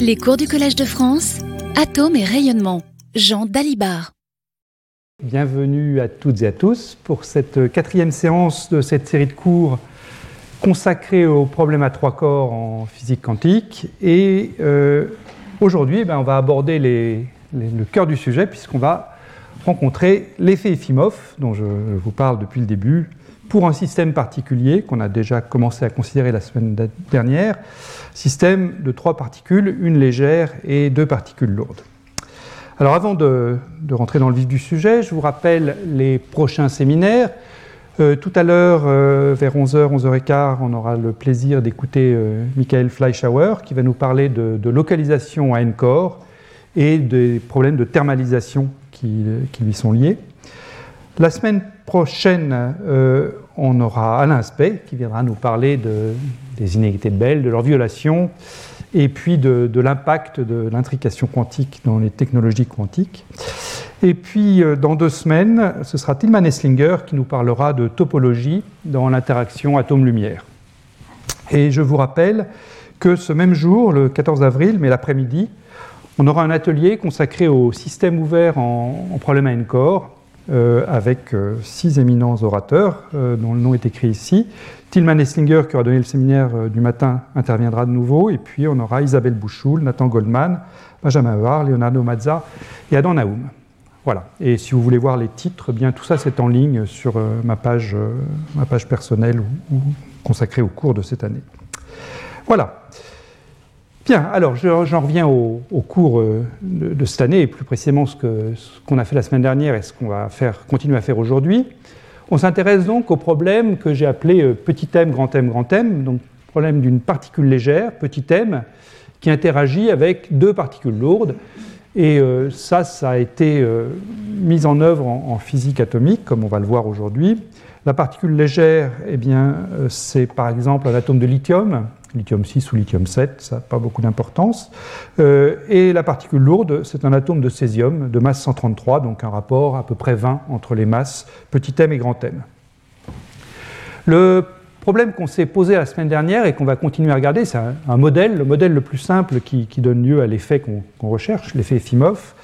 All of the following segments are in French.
Les cours du Collège de France, Atomes et rayonnement, Jean Dalibard. Bienvenue à toutes et à tous pour cette quatrième séance de cette série de cours consacrée aux problèmes à trois corps en physique quantique. Et euh, aujourd'hui, ben, on va aborder le cœur du sujet puisqu'on va rencontrer l'effet Efimov, dont je vous parle depuis le début, pour un système particulier qu'on a déjà commencé à considérer la semaine dernière, système de trois particules, une légère et deux particules lourdes. Alors avant de, rentrer dans le vif du sujet, je vous rappelle les prochains séminaires. Euh, tout à l'heure, euh, vers 11h, 11h15, on aura le plaisir d'écouter euh, Michael Fleischauer qui va nous parler de, localisation à N-core et des problèmes de thermalisation qui lui sont liés. La semaine prochaine, euh, on aura Alain Aspect qui viendra nous parler de, des inégalités de Bell, de leur violation, et puis de, l'impact de l'intrication quantique dans les technologies quantiques. Et puis, euh, dans deux semaines, ce sera Tilman Esslinger qui nous parlera de topologie dans l'interaction atome-lumière. Et je vous rappelle que ce même jour, le 14 avril, mais l'après-midi, on aura un atelier consacré au système ouvert en, en problème à N-core, euh, avec euh, six éminents orateurs, euh, dont le nom est écrit ici. Tilman Esslinger, qui aura donné le séminaire du matin, interviendra de nouveau. Et puis on aura Isabelle Bouchoul, Nathan Goldman, Benjamin Var, Leonardo Mazza et Adam Naoum. Voilà. Et si vous voulez voir les titres, bien tout ça c'est en ligne sur ma, page, ma page personnelle consacrée au cours de cette année. Voilà. Bien, alors j'en reviens au, cours euh, de, cette année, et plus précisément ce qu'on a fait la semaine dernière et ce qu'on va continuer à faire aujourd'hui. On s'intéresse donc au problème que j'ai appelé euh, petit m, grand m, grand m, donc problème d'une particule légère, petit m, qui interagit avec deux particules lourdes. Et euh, ça, ça a été mis en œuvre en, physique atomique, comme on va le voir aujourd'hui. La particule légère, eh c'est par exemple un atome de lithium lithium 6 ou lithium 7, ça n'a pas beaucoup d'importance. Euh, et la particule lourde, c'est un atome de césium de masse 133, donc un rapport à peu près 20 entre les masses petit m et grand m. Le problème qu'on s'est posé la semaine dernière et qu'on va continuer à regarder, c'est un, modèle, le modèle le plus simple qui, donne lieu à l'effet qu'on recherche, l'effet Efimov.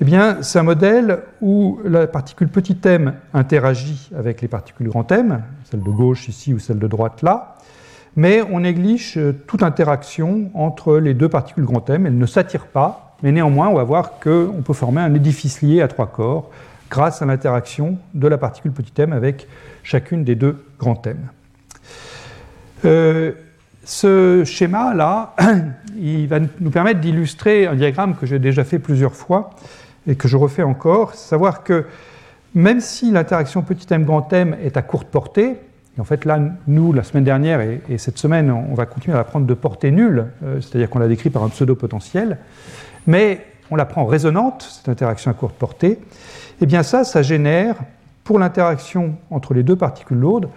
Eh bien, c'est un modèle où la particule petit m interagit avec les particules grand M, celle de gauche ici ou celle de droite là, mais on néglige euh, toute interaction entre les deux particules grand M. Elles ne s'attirent pas, mais néanmoins, on va voir qu'on peut former un édifice lié à trois corps grâce à l'interaction de la particule petit m avec chacune des deux grands M. Euh, ce schéma-là, il va nous permettre d'illustrer un diagramme que j'ai déjà fait plusieurs fois et que je refais encore, savoir que même si l'interaction petit m grand M est à courte portée, en fait, là, nous, la semaine dernière et, cette semaine, on va continuer à la prendre de portée nulle, euh, c'est-à-dire qu'on la décrit par un pseudo-potentiel, mais on la prend résonante, cette interaction à courte portée. Et eh bien ça, ça génère, pour l'interaction entre les deux particules lourdes,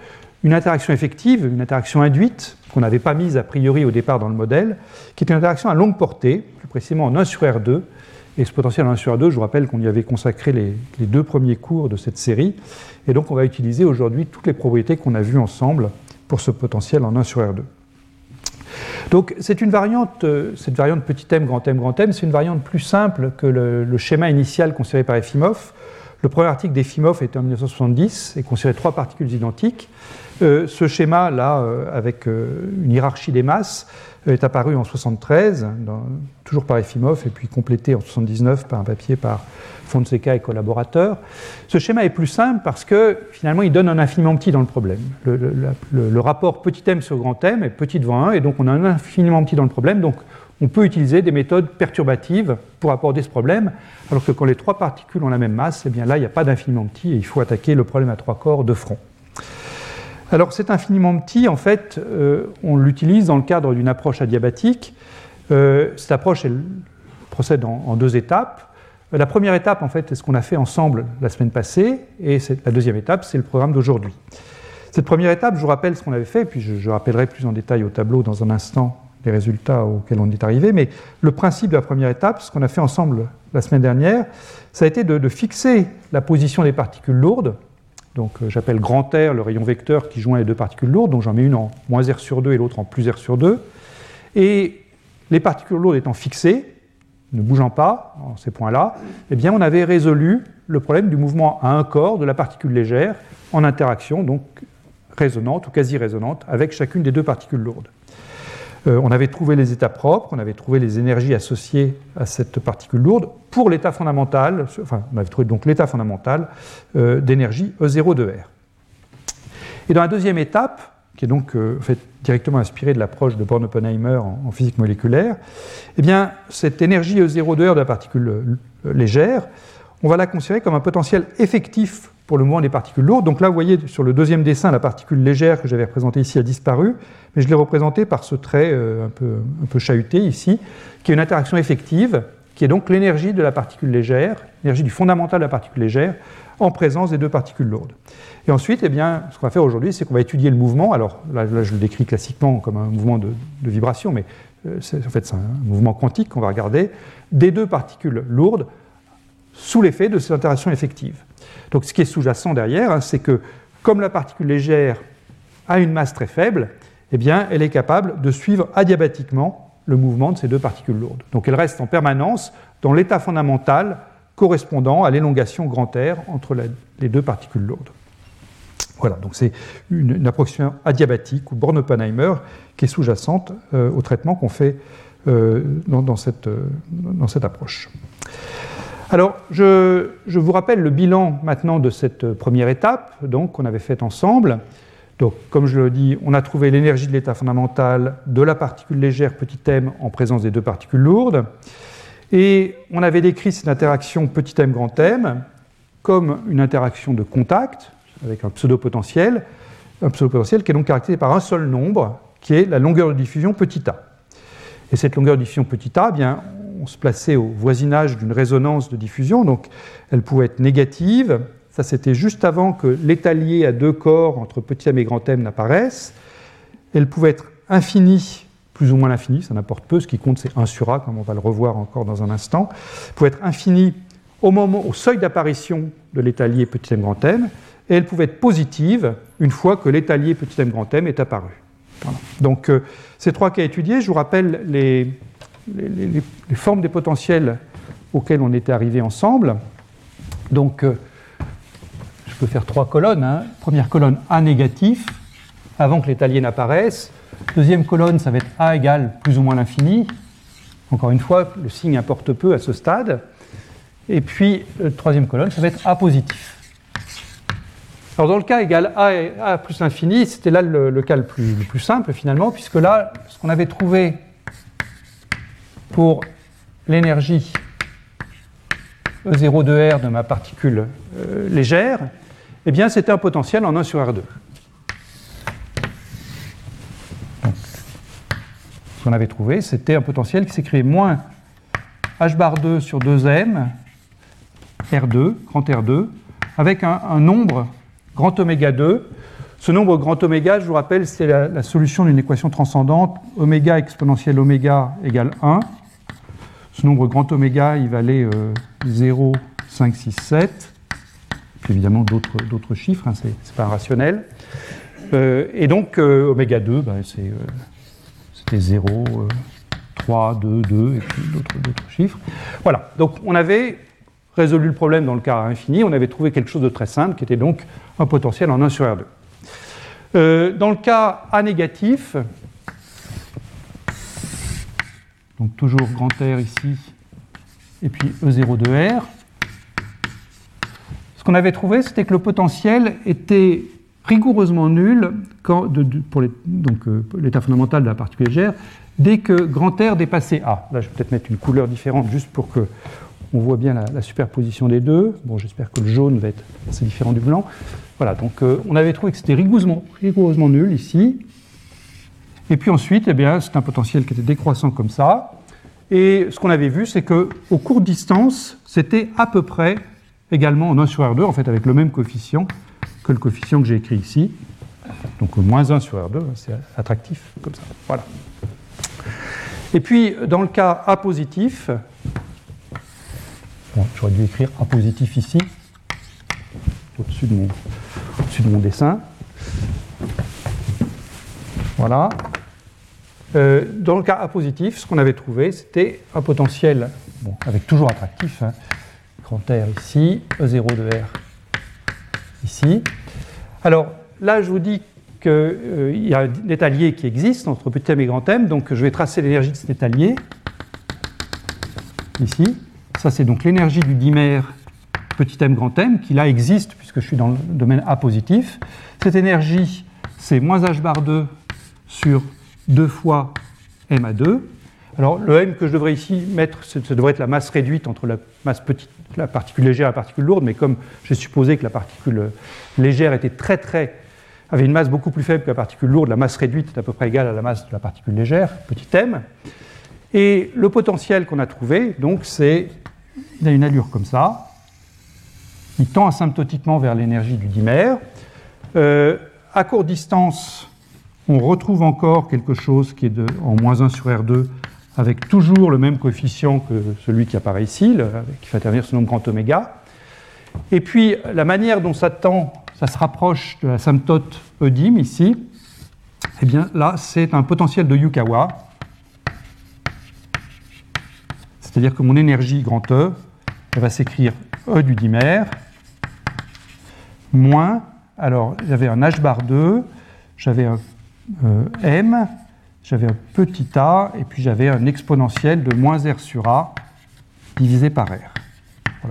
une interaction effective, une interaction induite, qu'on n'avait pas mise a priori au départ dans le modèle, qui est une interaction à longue portée, plus précisément en 1 sur R2, et ce potentiel en 1 sur 2, je vous rappelle qu'on y avait consacré les, deux premiers cours de cette série. Et donc on va utiliser aujourd'hui toutes les propriétés qu'on a vues ensemble pour ce potentiel en 1 sur R2. Donc c'est une variante, euh, cette variante petit m, grand m, grand m, c'est une variante plus simple que le, schéma initial considéré par Efimov. Le premier article d'Efimov était en 1970 et considérait trois particules identiques. Euh, ce schéma-là, euh, avec une hiérarchie des masses, est apparu en 73, toujours par Efimov, et puis complété en 79 par un papier par Fonseca et collaborateurs. Ce schéma est plus simple parce que finalement il donne un infiniment petit dans le problème. Le, rapport petit m sur grand m est petit devant 1, et donc on a un infiniment petit dans le problème, donc on peut utiliser des méthodes perturbatives pour aborder ce problème, alors que quand les trois particules ont la même masse, eh bien là il n'y a pas d'infiniment petit et il faut attaquer le problème à trois corps de front. Alors cet infiniment petit, en fait, euh, on l'utilise dans le cadre d'une approche adiabatique. Euh, cette approche elle, procède en, deux étapes. La première étape, en fait, est ce qu'on a fait ensemble la semaine passée, et la deuxième étape, c'est le programme d'aujourd'hui. Cette première étape, je vous rappelle ce qu'on avait fait, puis je, rappellerai plus en détail au tableau dans un instant les résultats auxquels on est arrivé, mais le principe de la première étape, ce qu'on a fait ensemble la semaine dernière, ça a été de fixer la position des particules lourdes, donc euh, j'appelle grand R le rayon vecteur qui joint les deux particules lourdes, donc j'en mets une en moins R sur 2 et l'autre en plus R sur 2. Et les particules lourdes étant fixées, ne bougeant pas en ces points-là, eh bien on avait résolu le problème du mouvement à un corps de la particule légère en interaction donc résonante ou quasi résonante avec chacune des deux particules lourdes. Euh, on avait trouvé les états propres, on avait trouvé les énergies associées à cette particule lourde pour l'état fondamental, enfin on avait trouvé donc l'état fondamental euh, d'énergie E0 de R. Et dans la deuxième étape, qui est donc euh, directement inspirée de l'approche de Born-Oppenheimer en, physique moléculaire, eh bien, cette énergie E0 de R de la particule légère, on va la considérer comme un potentiel effectif pour le mouvement des particules lourdes. Donc là, vous voyez sur le deuxième dessin, la particule légère que j'avais représentée ici a disparu, mais je l'ai représentée par ce trait euh, un, peu, un peu chahuté ici, qui est une interaction effective, qui est donc l'énergie de la particule légère, l'énergie du fondamental de la particule légère, en présence des deux particules lourdes. Et ensuite, eh bien, ce qu'on va faire aujourd'hui, c'est qu'on va étudier le mouvement. Alors là, je le décris classiquement comme un mouvement de, vibration, mais euh, en fait, c'est un mouvement quantique qu'on va regarder des deux particules lourdes sous l'effet de ces interactions effectives. Donc ce qui est sous-jacent derrière, hein, c'est que comme la particule légère a une masse très faible, eh bien, elle est capable de suivre adiabatiquement le mouvement de ces deux particules lourdes. Donc elle reste en permanence dans l'état fondamental correspondant à l'élongation grand R entre les deux particules lourdes. Voilà, donc c'est une, approximation adiabatique ou Born-Oppenheimer qui est sous-jacente euh, au traitement qu'on fait euh, dans, cette, euh, dans cette approche. Alors, je, vous rappelle le bilan maintenant de cette première étape, donc qu'on avait faite ensemble. Donc, comme je le dis, on a trouvé l'énergie de l'état fondamental de la particule légère petit m en présence des deux particules lourdes. Et on avait décrit cette interaction petit m grand m comme une interaction de contact avec un pseudo-potentiel, un pseudo-potentiel qui est donc caractérisé par un seul nombre, qui est la longueur de diffusion petit a. Et cette longueur de diffusion petit a, eh bien, on se plaçait au voisinage d'une résonance de diffusion, donc elle pouvait être négative. Ça, c'était juste avant que l'étalier à deux corps entre petit m et grand m n'apparaisse. Elle pouvait être infinie, plus ou moins l'infini, ça n'importe peu. Ce qui compte, c'est 1 sur a, comme on va le revoir encore dans un instant. Elle pouvait être infinie au, moment, au seuil d'apparition de l'étalier petit m grand m, et elle pouvait être positive une fois que l'étalier petit m grand m est apparu. Donc, euh, ces trois cas étudiés, je vous rappelle les, les, formes des potentiels auxquels on était arrivé ensemble. Donc, euh, je peux faire trois colonnes. Hein. Première colonne A négatif, avant que l'étalien n'apparaisse. Deuxième colonne, ça va être A égale plus ou moins l'infini. Encore une fois, le signe importe peu à ce stade. Et puis, euh, troisième colonne, ça va être A positif. Alors, dans le cas égal A, A plus l'infini, c'était là le, cas le plus, le plus simple finalement, puisque là, ce qu'on avait trouvé pour l'énergie E0 de R de ma particule euh, légère, eh bien c'était un potentiel en 1 sur R2. ce qu'on avait trouvé, c'était un potentiel qui s'écrit moins h bar 2 sur 2m R2, grand R2, avec un, nombre grand oméga 2. Ce nombre grand oméga, je vous rappelle, c'est la, la, solution d'une équation transcendante, oméga exponentielle oméga égale 1. Ce nombre grand oméga, il valait 0, 5, 6, 7. Évidemment, d'autres chiffres, hein, ce n'est pas rationnel. Euh, et donc, euh, oméga 2, bah, euh, c'était 0, 3, 2, 2, et puis d'autres chiffres. Voilà, donc on avait résolu le problème dans le cas infini, on avait trouvé quelque chose de très simple, qui était donc un potentiel en 1 sur R2. dans le cas A négatif, donc toujours grand R ici, et puis E0 de R. Ce qu'on avait trouvé, c'était que le potentiel était rigoureusement nul pour euh, l'état fondamental de la particule légère dès que grand R dépassait A. Là, je vais peut-être mettre une couleur différente juste pour que on voit bien la, superposition des deux. Bon, j'espère que le jaune va être assez différent du blanc. Voilà, donc euh, on avait trouvé que c'était rigoureusement, rigoureusement nul ici. Et puis ensuite, eh bien, c'est un potentiel qui était décroissant comme ça. Et ce qu'on avait vu, c'est qu'au court distance, c'était à peu près également en 1 sur R2, en fait avec le même coefficient que le coefficient que j'ai écrit ici. Donc moins 1 sur R2, c'est attractif comme ça. Voilà. Et puis, dans le cas A positif, j'aurais dû écrire A positif ici, au-dessus de, au de mon dessin. Voilà. Euh, dans le cas A positif, ce qu'on avait trouvé, c'était un potentiel, bon, avec toujours attractif, hein, grand R ici, E0 de R ici. Alors là, je vous dis qu'il euh, y a un étalier qui existe entre petit m et grand m, donc je vais tracer l'énergie de cet étalier, ici. Ça, c'est donc l'énergie du dimère petit m grand m, qui là existe puisque je suis dans le domaine A positif. Cette énergie, c'est moins h bar 2 sur 2 fois m à 2. Alors le m que je devrais ici mettre, ça devrait être la masse réduite entre la masse petite, la particule légère et la particule lourde, mais comme j'ai supposé que la particule légère était très très avait une masse beaucoup plus faible que la particule lourde, la masse réduite est à peu près égale à la masse de la particule légère, petit m. Et le potentiel qu'on a trouvé, donc, c'est, il a une allure comme ça. Il tend asymptotiquement vers l'énergie du dimère. Euh, à courte distance, on retrouve encore quelque chose qui est de, en moins 1 sur R2 avec toujours le même coefficient que celui qui apparaît ici, qui fait intervenir ce nombre grand oméga. Et puis, la manière dont ça tend, ça se rapproche de la symptote Eudim ici, eh bien là, c'est un potentiel de Yukawa. C'est-à-dire que mon énergie grand E, elle va s'écrire E du dimère, moins, alors j'avais un H bar 2, j'avais un M, j'avais un petit a, et puis j'avais un exponentiel de moins R sur A divisé par R.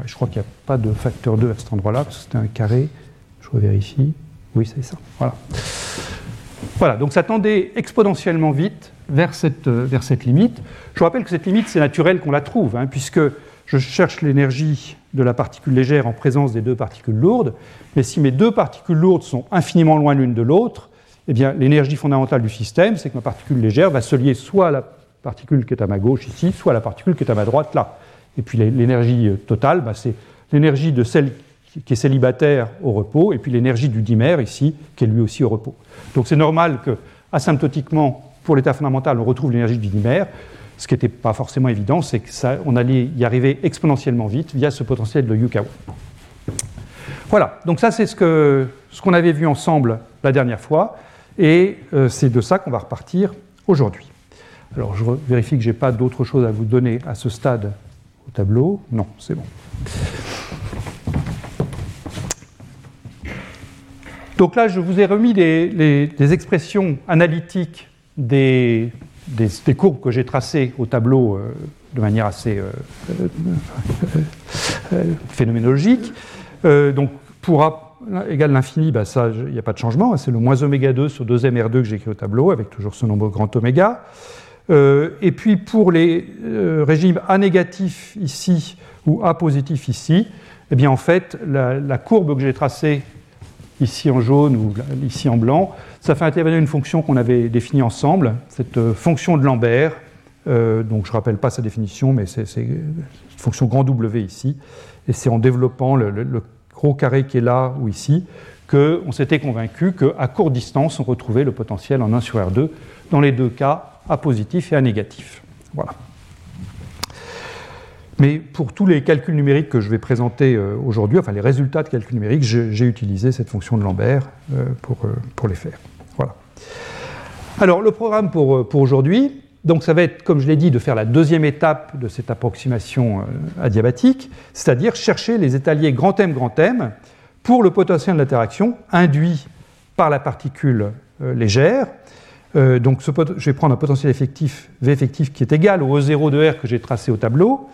Je crois qu'il n'y a pas de facteur 2 à cet endroit-là, parce que c'était un carré. Je revérifie. Oui, c'est ça. Voilà. Voilà, donc ça tendait exponentiellement vite vers cette, euh, vers cette limite. Je vous rappelle que cette limite, c'est naturel qu'on la trouve, hein, puisque je cherche l'énergie de la particule légère en présence des deux particules lourdes, mais si mes deux particules lourdes sont infiniment loin l'une de l'autre, eh bien, l'énergie fondamentale du système, c'est que ma particule légère va se lier soit à la particule qui est à ma gauche ici, soit à la particule qui est à ma droite là. Et puis l'énergie euh, totale, bah, c'est l'énergie de celle qui est célibataire au repos, et puis l'énergie du dimère ici, qui est lui aussi au repos. Donc c'est normal que, asymptotiquement, pour l'état fondamental, on retrouve l'énergie du dimère. Ce qui n'était pas forcément évident, c'est qu'on allait y arriver exponentiellement vite via ce potentiel de Yukawa. Voilà, donc ça c'est ce qu'on avait vu ensemble la dernière fois. Et euh, c'est de ça qu'on va repartir aujourd'hui. Alors je vérifie que je n'ai pas d'autre chose à vous donner à ce stade au tableau. Non, c'est bon. Donc là, je vous ai remis les, expressions analytiques des, courbes que j'ai tracées au tableau euh, de manière assez euh, phénoménologique. donc pour égale l'infini, bah ça, il n'y a pas de changement. Hein, c'est le moins oméga 2 sur 2mr2 que j'ai écrit au tableau, avec toujours ce nombre grand oméga. Euh, et puis pour les euh, régimes A négatif ici ou A positif ici, eh bien en fait, la, courbe que j'ai tracée ici en jaune ou ici en blanc, ça fait intervenir une fonction qu'on avait définie ensemble, cette euh, fonction de Lambert. donc je ne rappelle pas sa définition, mais c'est une fonction grand W ici. Et c'est en développant le gros carré qui est là ou ici, qu'on s'était convaincu qu'à courte distance, on retrouvait le potentiel en 1 sur R2, dans les deux cas, A positif et A négatif. Voilà. Mais pour tous les calculs numériques que je vais présenter euh, aujourd'hui, enfin les résultats de calculs numériques, j'ai utilisé cette fonction de Lambert euh, pour, euh, pour les faire. Voilà. Alors le programme pour aujourd'hui, donc ça va être, comme je l'ai dit, de faire la deuxième étape de cette approximation euh, adiabatique, c'est-à-dire chercher les étaliers grand M, grand M pour le potentiel d'interaction induit par la particule euh, légère. Euh, donc je vais prendre un potentiel effectif, V effectif, qui est égal au E0 de R que j'ai tracé au tableau.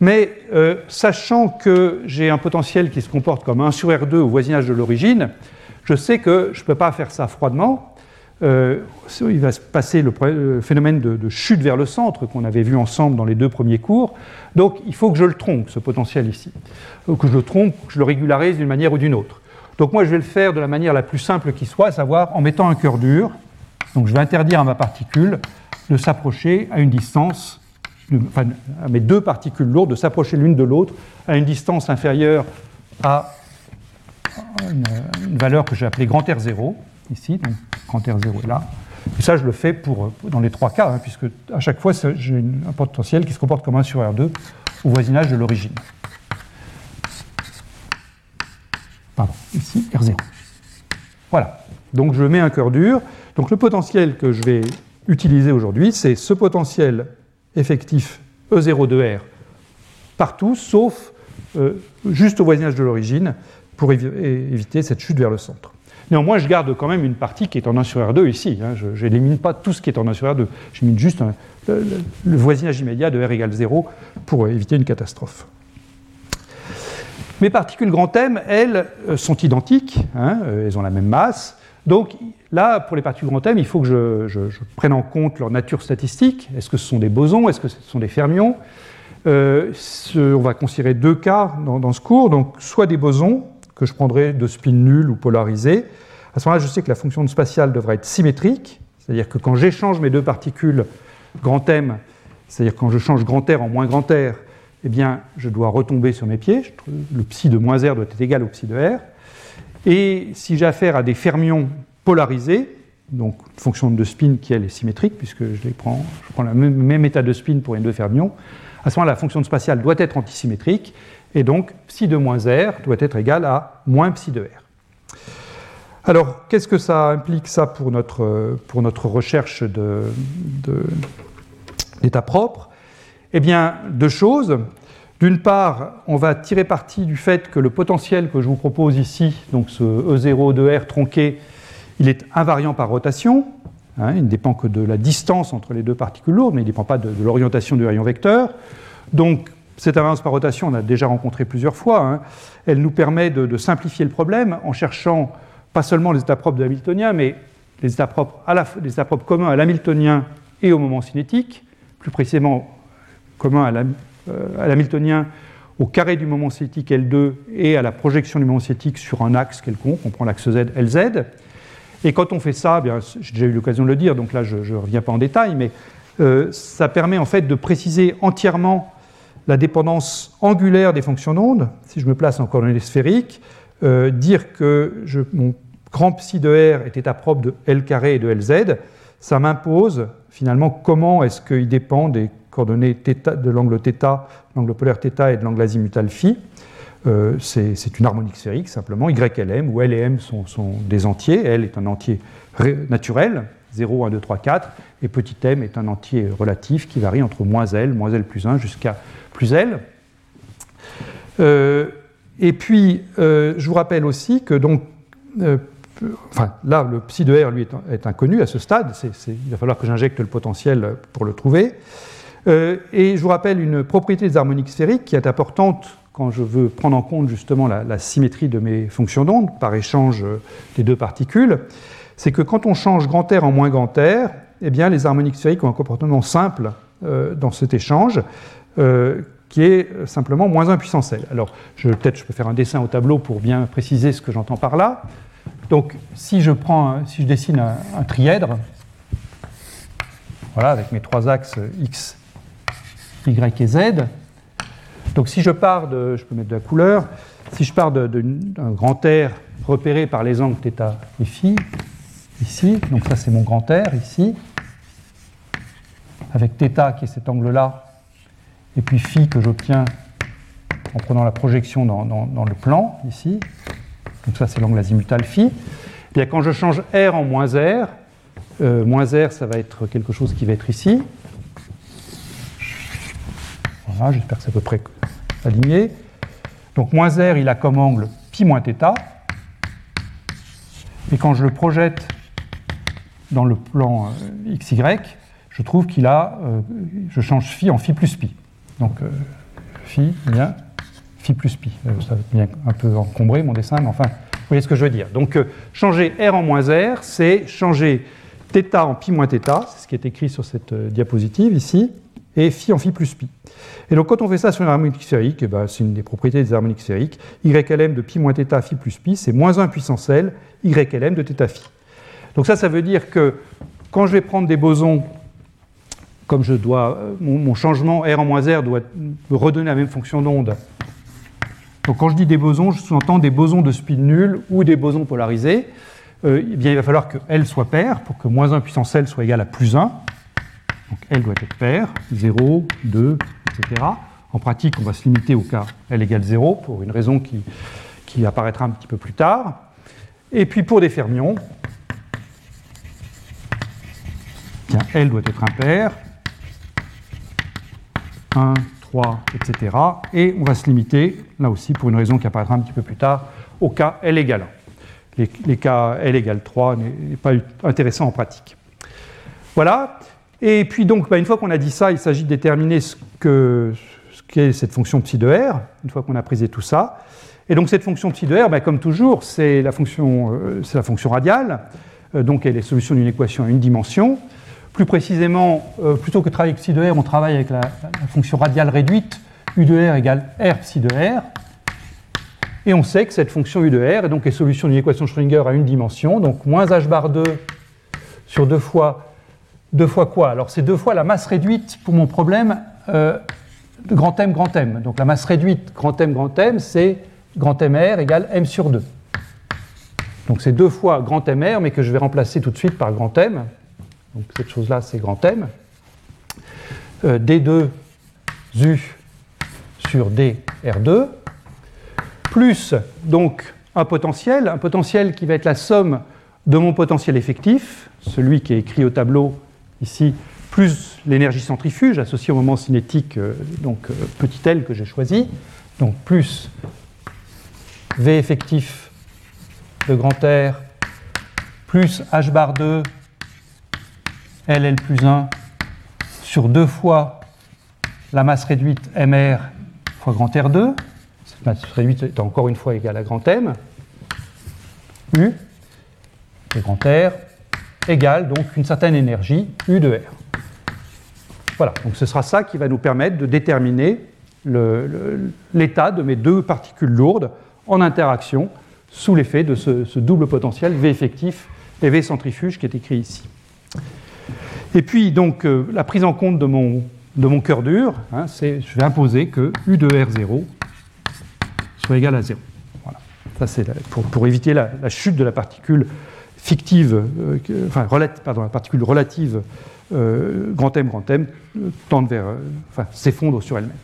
Mais sachant que j'ai un potentiel qui se comporte comme 1 sur R2 au voisinage de l'origine, je sais que je ne peux pas faire ça froidement, euh, il va se passer le, phénomène de, chute vers le centre qu'on avait vu ensemble dans les deux premiers cours. Donc il faut que je le trompe, ce potentiel ici. Que je le trompe, que je le régularise d'une manière ou d'une autre. Donc moi je vais le faire de la manière la plus simple qui soit, à savoir en mettant un cœur dur. Donc je vais interdire à ma particule de s'approcher à une distance, enfin à mes deux particules lourdes de s'approcher l'une de l'autre à une distance inférieure à une, une valeur que j'ai appelée grand R0 ici, donc quand R0 est là. Et ça, je le fais pour, dans les trois cas, hein, puisque à chaque fois, j'ai un potentiel qui se comporte comme 1 sur R2 au voisinage de l'origine. Pardon, ici, R0. Voilà. Donc je mets un cœur dur. Donc le potentiel que je vais utiliser aujourd'hui, c'est ce potentiel effectif E0 de R partout, sauf euh, juste au voisinage de l'origine, pour éviter cette chute vers le centre. Néanmoins, je garde quand même une partie qui est en 1 sur R2 ici. Hein. Je n'élimine pas tout ce qui est en 1 sur R2. J'élimine juste le, voisinage immédiat de R égale 0 pour éviter une catastrophe. Mes particules grand M, elles, euh, sont identiques. Hein, euh, elles ont la même masse. Donc là, pour les particules grand M, il faut que je, prenne en compte leur nature statistique. Est-ce que ce sont des bosons? Est-ce que ce sont des fermions? Euh, On va considérer deux cas dans, ce cours. Donc soit des bosons, que je prendrai de spin nul ou polarisé. À ce moment-là, je sais que la fonction spatiale devrait être symétrique. C'est-à-dire que quand j'échange mes deux particules grand M, c'est-à-dire quand je change grand R en moins grand R, eh bien, je dois retomber sur mes pieds. Le psi de moins R doit être égal au psi de R. Et si j'ai affaire à des fermions polarisés, donc une fonction de spin qui elle est symétrique, puisque je, les prends le même, état de spin pour les deux fermions, à ce moment-là, la fonction spatiale doit être antisymétrique, et donc psi de moins R doit être égal à moins psi de R. Alors, qu'est-ce que ça implique ça pour notre, pour notre recherche d'état de, propre? Eh bien, deux choses. D'une part, on va tirer parti du fait que le potentiel que je vous propose ici, donc ce E0 de R tronqué, il est invariant par rotation. Hein, il ne dépend que de la distance entre les deux particules lourdes, mais il ne dépend pas de, l'orientation du rayon vecteur. Donc, cette invariance par rotation, on a déjà rencontré plusieurs fois. Hein. elle nous permet de, simplifier le problème en cherchant pas seulement les états propres de Hamiltonien, mais les états propres, communs à l'Hamiltonien et au moment cinétique, plus précisément communs à euh, l'hamiltonien au carré du moment cinétique L2 et à la projection du moment cinétique sur un axe quelconque, on prend l'axe Z, LZ. Et quand on fait ça, bien, j'ai déjà eu l'occasion de le dire, donc là je ne reviens pas en détail, mais euh, ça permet en fait de préciser entièrement la dépendance angulaire des fonctions d'onde. Si je me place en coordonnées sphériques, euh, dire que mon grand psi de R est état propre de L carré et de LZ, ça m'impose finalement comment est-ce qu'il dépend des coordonnées de l'angle θ, l'angle polaire θ et de l'angle azimutal phi. Euh, c'est une harmonique sphérique simplement, y et m, où L et m sont, des entiers. L est un entier naturel, 0, 1, 2, 3, 4, et petit m est un entier relatif qui varie entre moins L, moins L plus 1 jusqu'à plus L. Euh, et puis, euh, je vous rappelle aussi que donc, enfin là, le psi de R lui est, inconnu à ce stade, il va falloir que j'injecte le potentiel pour le trouver. Euh, et je vous rappelle une propriété des harmoniques sphériques qui est importante quand je veux prendre en compte justement la, symétrie de mes fonctions d'onde par échange euh, des deux particules, c'est que quand on change grand R en moins grand R, eh bien, les harmoniques sphériques ont un comportement simple euh, dans cet échange, qui est simplement moins 1 puissance L. Alors, peut-être je peux faire un dessin au tableau pour bien préciser ce que j'entends par là. Donc, si je, prends, si je dessine un, trièdre, voilà, avec mes trois axes X, y et z. Donc si je pars de, je peux mettre de la couleur, si je pars d'un grand R repéré par les angles θ et phi, ici, donc ça c'est mon grand R ici, avec θ qui est cet angle-là, et puis phi que j'obtiens en prenant la projection dans, le plan, ici, donc ça c'est l'angle azimutal phi, et bien quand je change R en moins R, euh, moins R ça va être quelque chose qui va être ici, j'espère que c'est à peu près aligné. Donc moins R, il a comme angle pi moins θ. Et quand je le projette dans le plan euh, XY, je trouve qu'il a, euh, je change phi en phi plus pi. Donc euh, phi, bien, phi plus pi. ça vient un peu encombré mon dessin, mais enfin, vous voyez ce que je veux dire. Donc changer R en moins R, c'est changer θ en pi moins θ, c'est ce qui est écrit sur cette diapositive ici, et phi en phi plus pi. Et donc quand on fait ça sur une harmonique sphérique, eh ben, c'est une des propriétés des harmoniques sphériques, YLM de pi moins θ phi plus pi, c'est moins 1 puissance L, YLM de θ phi. Donc ça, ça veut dire que quand je vais prendre des bosons, comme je dois, euh, mon, changement R en moins R doit me redonner la même fonction d'onde. Donc quand je dis des bosons, je sous-entends des bosons de spin nul ou des bosons polarisés. Euh, eh bien, il va falloir que L soit pair pour que moins 1 puissance L soit égal à plus 1. Donc L doit être pair, 0, 2, etc. En pratique, on va se limiter au cas L égale 0 pour une raison qui, qui apparaîtra un petit peu plus tard. Et puis pour des fermions, Tiens, L doit être impair. 1, 3, etc. Et on va se limiter, là aussi, pour une raison qui apparaîtra un petit peu plus tard, au cas L égale 1. Les, cas L égale 3 n'est pas intéressant en pratique. Voilà. Et puis donc, bah, une fois qu'on a dit ça, il s'agit de déterminer ce qu'est ce cette fonction psi de R, une fois qu'on a prisé tout ça. Et donc cette fonction psi de R, bah, comme toujours, c'est la, fonction, euh, radiale, euh, donc elle est solution d'une équation à une dimension. Plus précisément, euh, plutôt que travailler avec psi de R, on travaille avec la, fonction radiale réduite, u de R égale R psi de R. Et on sait que cette fonction u de R est donc est solution d'une équation Schrödinger à une dimension, donc moins h bar 2 sur deux fois, deux fois quoi? Alors c'est deux fois la masse réduite pour mon problème euh, de grand M, grand M. Donc la masse réduite grand M, grand M, c'est grand MR égale M sur 2. Donc c'est deux fois grand MR, mais que je vais remplacer tout de suite par grand M. Donc cette chose-là, c'est grand M. Euh, D2 U sur DR2, plus donc un potentiel, un potentiel qui va être la somme de mon potentiel effectif, celui qui est écrit au tableau ici, plus l'énergie centrifuge associée au moment cinétique, euh, donc euh, petit l que j'ai choisi, donc plus V effectif de grand R plus H bar 2 LL plus 1 sur deux fois la masse réduite MR fois grand R2. Cette masse réduite est encore une fois égale à grand M. U et R égale donc une certaine énergie U de R. Voilà, donc ce sera ça qui va nous permettre de déterminer l'état de mes deux particules lourdes en interaction sous l'effet de ce, double potentiel V effectif et V centrifuge qui est écrit ici. Et puis, donc, euh, la prise en compte de mon, de mon cœur dur, hein, c'est je vais imposer que U de R0 soit égal à 0. Voilà. Ça, c'est pour, pour, éviter la, chute de la particule fictive, euh, enfin, pardon, la particule relative euh, grand M, grand M, vers, enfin, s'effondre sur elle-même.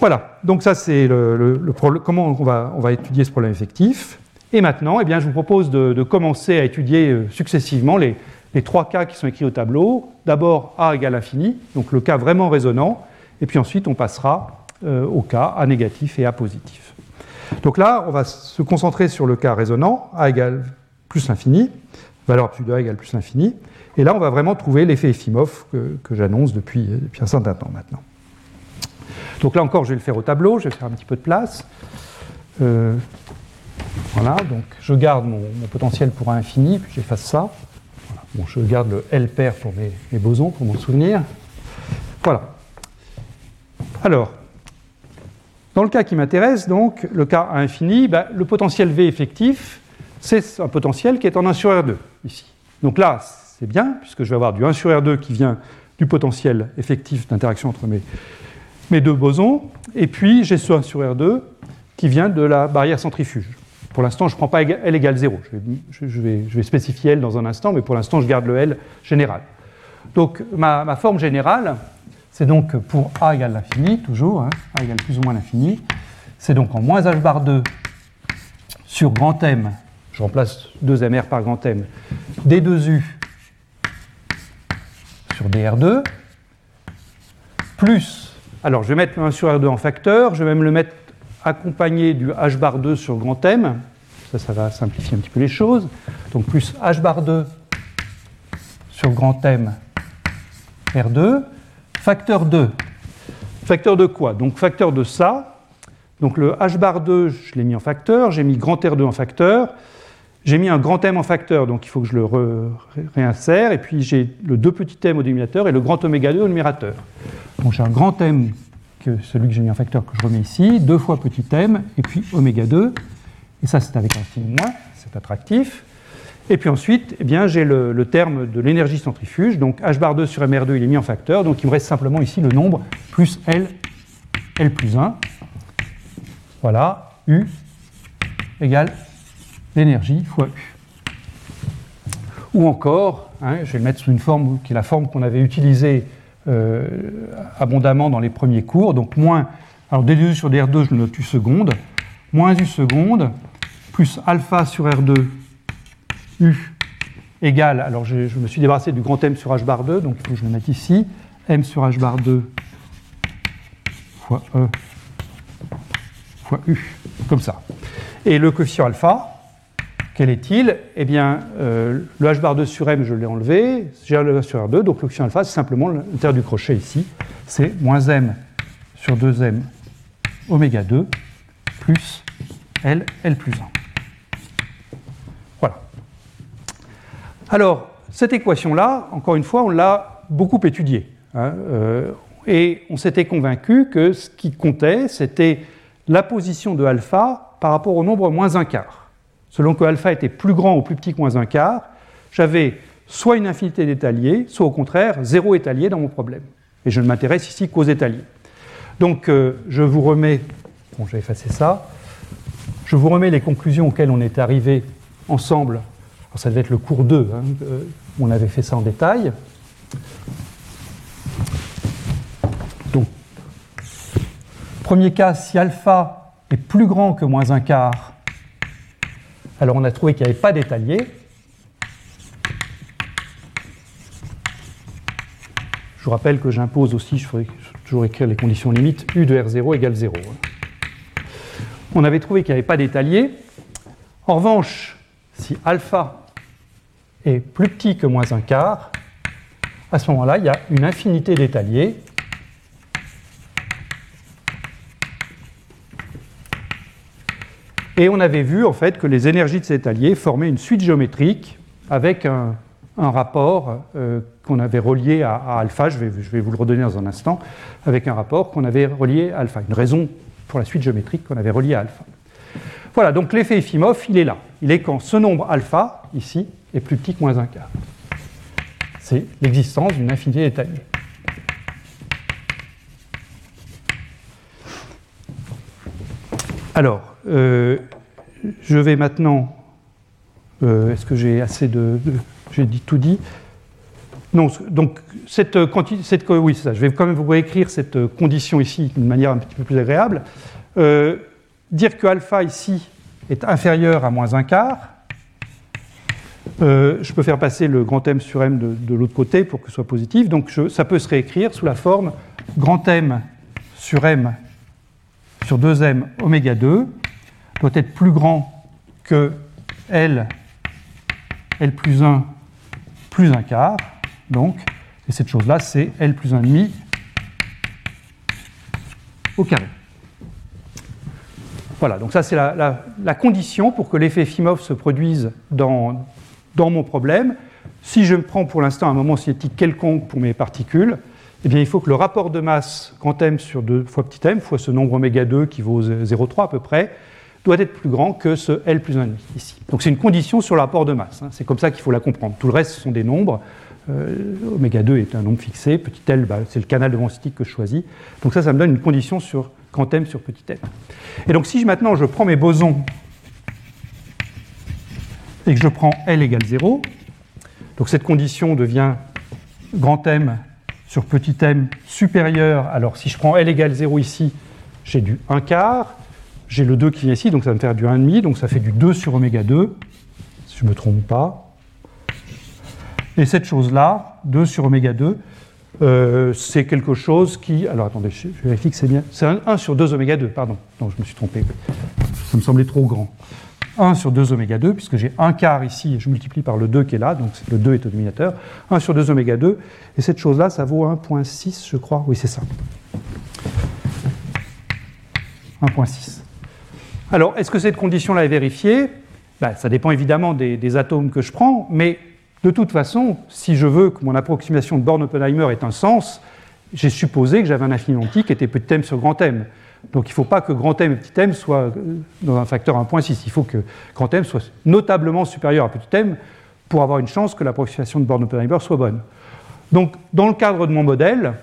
Voilà, donc ça c'est le, comment on va, on va, étudier ce problème effectif. Et maintenant, eh bien, je vous propose de, commencer à étudier successivement les, trois cas qui sont écrits au tableau. D'abord A égale infini, donc le cas vraiment résonant, et puis ensuite on passera euh, au cas A négatif et A positif. Donc là, on va se concentrer sur le cas résonant, A égale plus l'infini, valeur absolue de A égale plus l'infini, et là on va vraiment trouver l'effet Efimov que, j'annonce depuis, depuis un certain temps maintenant. Donc là encore, je vais le faire au tableau, je vais faire un petit peu de place. Euh, voilà, donc je garde mon, potentiel pour infini, puis j'efface ça. Je garde le L pair pour mes, bosons, pour m'en souvenir. Voilà. Alors, dans le cas qui m'intéresse, donc, le cas à infini, ben, le potentiel V effectif, c'est un potentiel qui est en 1 sur R2, ici. Donc là, c'est bien, puisque je vais avoir du 1 sur R2 qui vient du potentiel effectif d'interaction entre mes, mes deux bosons, et puis j'ai ce 1 sur R2 qui vient de la barrière centrifuge. Pour l'instant, je ne prends pas L égale 0. Je vais, spécifier L dans un instant, mais pour l'instant, je garde le L général. Donc, ma, forme générale, c'est donc pour A égale l'infini, toujours, hein, A égale plus ou moins l'infini, c'est donc en moins H bar 2 sur grand M, je remplace 2MR par grand M, D2U sur DR2, plus alors, je vais mettre le 1 sur R2 en facteur, je vais même le mettre accompagné du h bar 2 sur grand M. Ça, ça va simplifier un petit peu les choses. Donc, plus h bar 2 sur grand M R2, facteur 2. Facteur de quoi? Donc, facteur de ça. Donc, le h bar 2, je l'ai mis en facteur, j'ai mis grand R2 en facteur. J'ai mis un grand M en facteur, donc il faut que je le réinsère. Et puis j'ai le 2 petit m au dénominateur et le grand oméga 2 au numérateur. Donc j'ai un grand M, que celui que j'ai mis en facteur, que je remets ici, 2 fois petit m, et puis oméga 2. Et ça, c'est avec un signe moins, c'est attractif. Et puis ensuite, eh bien, j'ai le, terme de l'énergie centrifuge. Donc h bar 2 sur mr2, il est mis en facteur. Donc il me reste simplement ici le nombre plus L, L plus 1. Voilà, U égale l'énergie fois U. Ou encore, hein, je vais le mettre sous une forme qui est la forme qu'on avait utilisée euh, abondamment dans les premiers cours. Donc moins, alors d2 sur dr2, je le note U seconde, moins U seconde, plus alpha sur R2, U égale, alors je, me suis débarrassé du grand M sur H bar 2, donc il faut je le mette ici, M sur H bar 2 fois E fois U, comme ça. Et le coefficient alpha, quel est-il? Eh bien, euh, le h bar 2 sur m, je l'ai enlevé, j'ai le sur R2, donc coefficient alpha, c'est simplement l'intérieur du crochet ici, c'est moins m sur 2m oméga 2 plus L, L plus 1. Voilà. Alors, cette équation-là, encore une fois, on l'a beaucoup étudiée. Hein, euh, et on s'était convaincu que ce qui comptait, c'était la position de alpha par rapport au nombre moins un quart. Selon que alpha était plus grand ou plus petit que moins un quart, j'avais soit une infinité d'étaliers, soit au contraire zéro étalier dans mon problème. Et je ne m'intéresse ici qu'aux étaliers. Donc euh, je vous remets, bon j'ai effacé ça, je vous remets les conclusions auxquelles on est arrivé ensemble. Alors, ça devait être le cours 2, hein, euh, on avait fait ça en détail. Donc, premier cas, si alpha est plus grand que moins un quart, alors on a trouvé qu'il n'y avait pas d'étalier. Je vous rappelle que j'impose aussi, je ferai toujours écrire les conditions limites, U de R0 égale 0 on avait trouvé qu'il n'y avait pas d'étalier. En revanche, si alpha est plus petit que moins un quart, à ce moment-là, il y a une infinité d'étaliers. Et on avait vu en fait que les énergies de ces étaliers formaient une suite géométrique avec un, rapport euh, qu'on avait relié à, alpha, je vais, je vais, vous le redonner dans un instant, avec un rapport qu'on avait relié à alpha, une raison pour la suite géométrique qu'on avait reliée à alpha. Voilà, donc l'effet Efimov, il est là. Il est quand ce nombre alpha, ici, est plus petit que moins un quart. C'est l'existence d'une infinité d'étaliers. Alors, euh, je vais maintenant. Euh, est-ce que j'ai assez de. j'ai dit tout dit. Non, donc cette, cette oui, ça. Je vais quand même vous écrire cette condition ici d'une manière un petit peu plus agréable. Euh, dire que alpha ici est inférieur à moins un quart, euh, je peux faire passer le grand M sur M de, l'autre côté pour que ce soit positif. Donc ça peut se réécrire sous la forme grand M sur M sur 2M oméga 2 doit être plus grand que L, L plus 1 plus un quart. Donc, et cette chose-là, c'est L plus 1,5 au carré. Voilà, donc ça c'est la, condition pour que l'effet Fimov se produise dans, dans, mon problème. Si je prends pour l'instant un moment cinétique quelconque pour mes particules, eh bien, il faut que le rapport de masse grand M sur 2 fois petit m, fois ce nombre oméga 2 qui vaut 0,3 à peu près, doit être plus grand que ce L plus 1,5 ici. Donc c'est une condition sur le rapport de masse. Hein. C'est comme ça qu'il faut la comprendre. Tout le reste, sont des nombres. Euh, oméga 2 est un nombre fixé, petit l, bah, c'est le canal de densitique que je choisis. Donc ça, ça me donne une condition sur grand M sur petit m. Et donc si maintenant je prends mes bosons et que je prends L égale 0, donc cette condition devient grand M sur petit m supérieur. Alors si je prends L égale 0 ici, j'ai du 1 quart, j'ai le 2 qui vient ici, donc ça va me faire du 1,5, donc ça fait du 2 sur oméga 2, si je ne me trompe pas. Et cette chose-là, 2 sur oméga 2, euh, c'est quelque chose qui. Alors attendez, je, vérifie que c'est bien. C'est 1, sur 2 oméga 2, pardon. Non, je me suis trompé. Ça me semblait trop grand. 1 sur 2 oméga 2, puisque j'ai un quart ici, et je multiplie par le 2 qui est là, donc le 2 est au dominateur. 1 sur 2 oméga 2, et cette chose-là, ça vaut 1,6, je crois. Oui, c'est ça. 1,6. Alors, est-ce que cette condition-là est vérifiée? Ben, Ça dépend évidemment des atomes que je prends, mais de toute façon, si je veux que mon approximation de Born-Oppenheimer ait un sens, j'ai supposé que j'avais un infini qui était petit m sur grand m. Donc il ne faut pas que grand m et petit m soient euh, dans un facteur 1.6. Il faut que grand m soit notablement supérieur à petit m pour avoir une chance que l'approximation de Born-Oppenheimer soit bonne. Donc dans le cadre de mon modèle,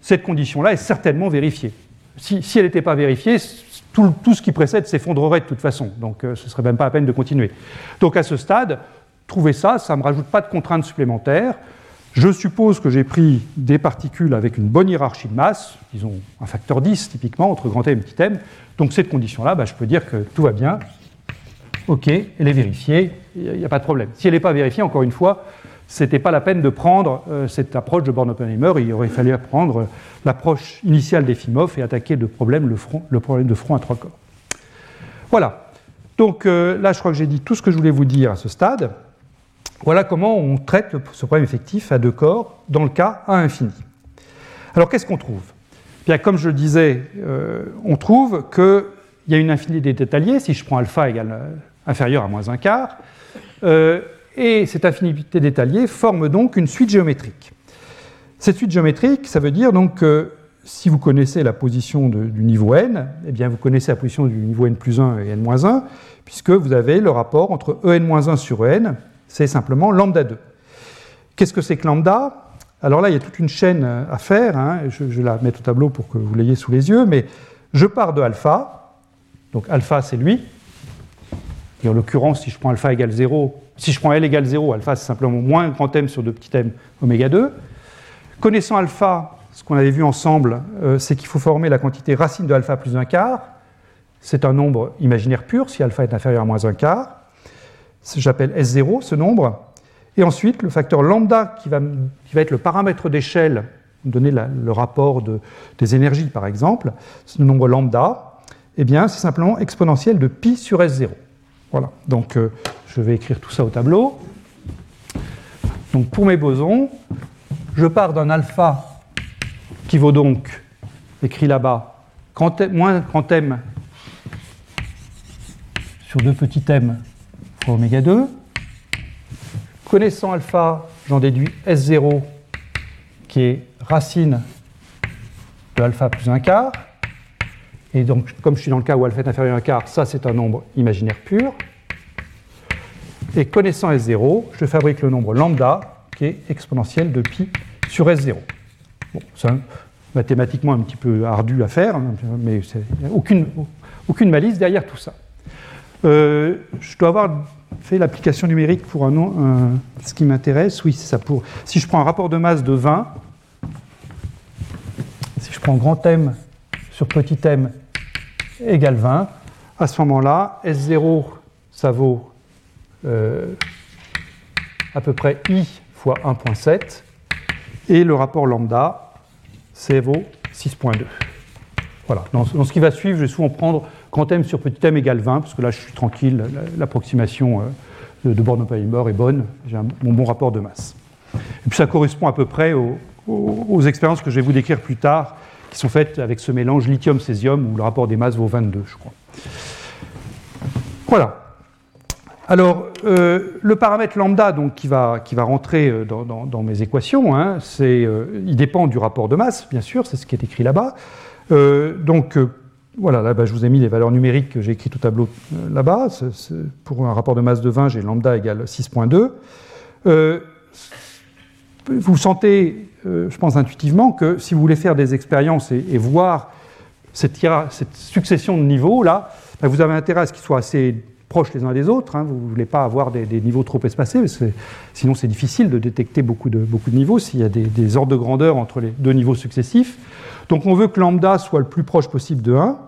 cette condition-là est certainement vérifiée. Si, elle n'était pas vérifiée, tout, ce qui précède s'effondrerait de toute façon. Donc euh, ce ne serait même pas la peine de continuer. Donc à ce stade, trouver ça, ça ne me rajoute pas de contraintes supplémentaires. Je suppose que j'ai pris des particules avec une bonne hiérarchie de masse, disons un facteur 10 typiquement, entre grand M et petit m. Donc cette condition-là, bah, je peux dire que tout va bien. OK, elle est vérifiée, il n'y a, pas de problème. Si elle n'est pas vérifiée, encore une fois, ce n'était pas la peine de prendre euh, cette approche de Born-Oppenheimer, il aurait fallu prendre l'approche initiale d'Efimov et attaquer le problème, le, problème de front à trois corps. Voilà. Donc euh, là, je crois que j'ai dit tout ce que je voulais vous dire à ce stade. Voilà comment on traite ce problème effectif à deux corps dans le cas A infini. Alors qu'est-ce qu'on trouve? Bien, Comme je le disais, euh, on trouve qu'il y a une infinité d'états Si je prends alpha euh, inférieur à moins un quart, euh, et cette infinité d'états forme donc une suite géométrique. Cette suite géométrique, ça veut dire donc que si vous connaissez la position du niveau n, eh bien vous connaissez la position du niveau n plus 1 et n moins 1, puisque vous avez le rapport entre en-1 sur en, c'est simplement lambda 2. Qu'est-ce que c'est que lambda? Alors là, il y a toute une chaîne à faire, hein, je, la mets au tableau pour que vous l'ayez sous les yeux, mais je pars de alpha, donc alpha c'est lui, et en l'occurrence, si je prends alpha égale 0, si je prends L égale 0, alpha c'est simplement moins grand m sur 2 petits m oméga 2. Connaissant alpha, ce qu'on avait vu ensemble, euh, c'est qu'il faut former la quantité racine de alpha plus un quart. C'est un nombre imaginaire pur si alpha est inférieur à moins un quart j'appelle S0 ce nombre, et ensuite le facteur lambda qui va, qui va être le paramètre d'échelle, donner le rapport de, des énergies par exemple, ce nombre lambda, eh c'est simplement exponentiel de pi sur S0. Voilà, donc euh, je vais écrire tout ça au tableau. Donc pour mes bosons, je pars d'un alpha qui vaut donc, écrit là-bas, moins grand m sur deux petits m fois oméga 2. Connaissant alpha, j'en déduis S0 qui est racine de alpha plus un quart. Et donc, comme je suis dans le cas où alpha est inférieur à un quart, ça c'est un nombre imaginaire pur. Et connaissant S0, je fabrique le nombre lambda qui est exponentiel de pi sur S0. Bon, c'est mathématiquement un petit peu ardu à faire, hein, mais aucune, aucune malice derrière tout ça. Euh, je dois avoir fait l'application numérique pour un nom. ce qui m'intéresse, oui, c'est ça. Pour, si je prends un rapport de masse de 20, si je prends grand M sur petit m égale 20, à ce moment-là, S0, ça vaut euh, à peu près I fois 1.7, et le rapport lambda, c'est vaut 6.2. Voilà. Dans, ce qui va suivre, je vais souvent prendre Grand M sur petit m égale 20, parce que là je suis tranquille, l'approximation euh, de Born-Oppenheimer est bonne, j'ai mon bon rapport de masse. Et puis ça correspond à peu près aux, expériences que je vais vous décrire plus tard, qui sont faites avec ce mélange lithium-césium, où le rapport des masses vaut 22, je crois. Voilà. Alors, euh, le paramètre lambda donc, qui, va, qui va rentrer euh, dans, mes équations, hein, il dépend du rapport de masse, bien sûr, c'est ce qui est écrit là-bas. donc, voilà, là, je vous ai mis les valeurs numériques que j'ai écrites au tableau euh, là-bas. Pour un rapport de masse de 20, j'ai lambda égale 6.2. Vous sentez, euh, je pense intuitivement, que si vous voulez faire des expériences et, voir cette, succession de niveaux, là, ben, vous avez intérêt à ce qu'ils soient assez proches les uns des autres. Hein. Vous ne voulez pas avoir des, niveaux trop espacés, parce sinon c'est difficile de détecter beaucoup de, beaucoup de niveaux s'il y a des, des ordres de grandeur entre les deux niveaux successifs. Donc on veut que lambda soit le plus proche possible de 1,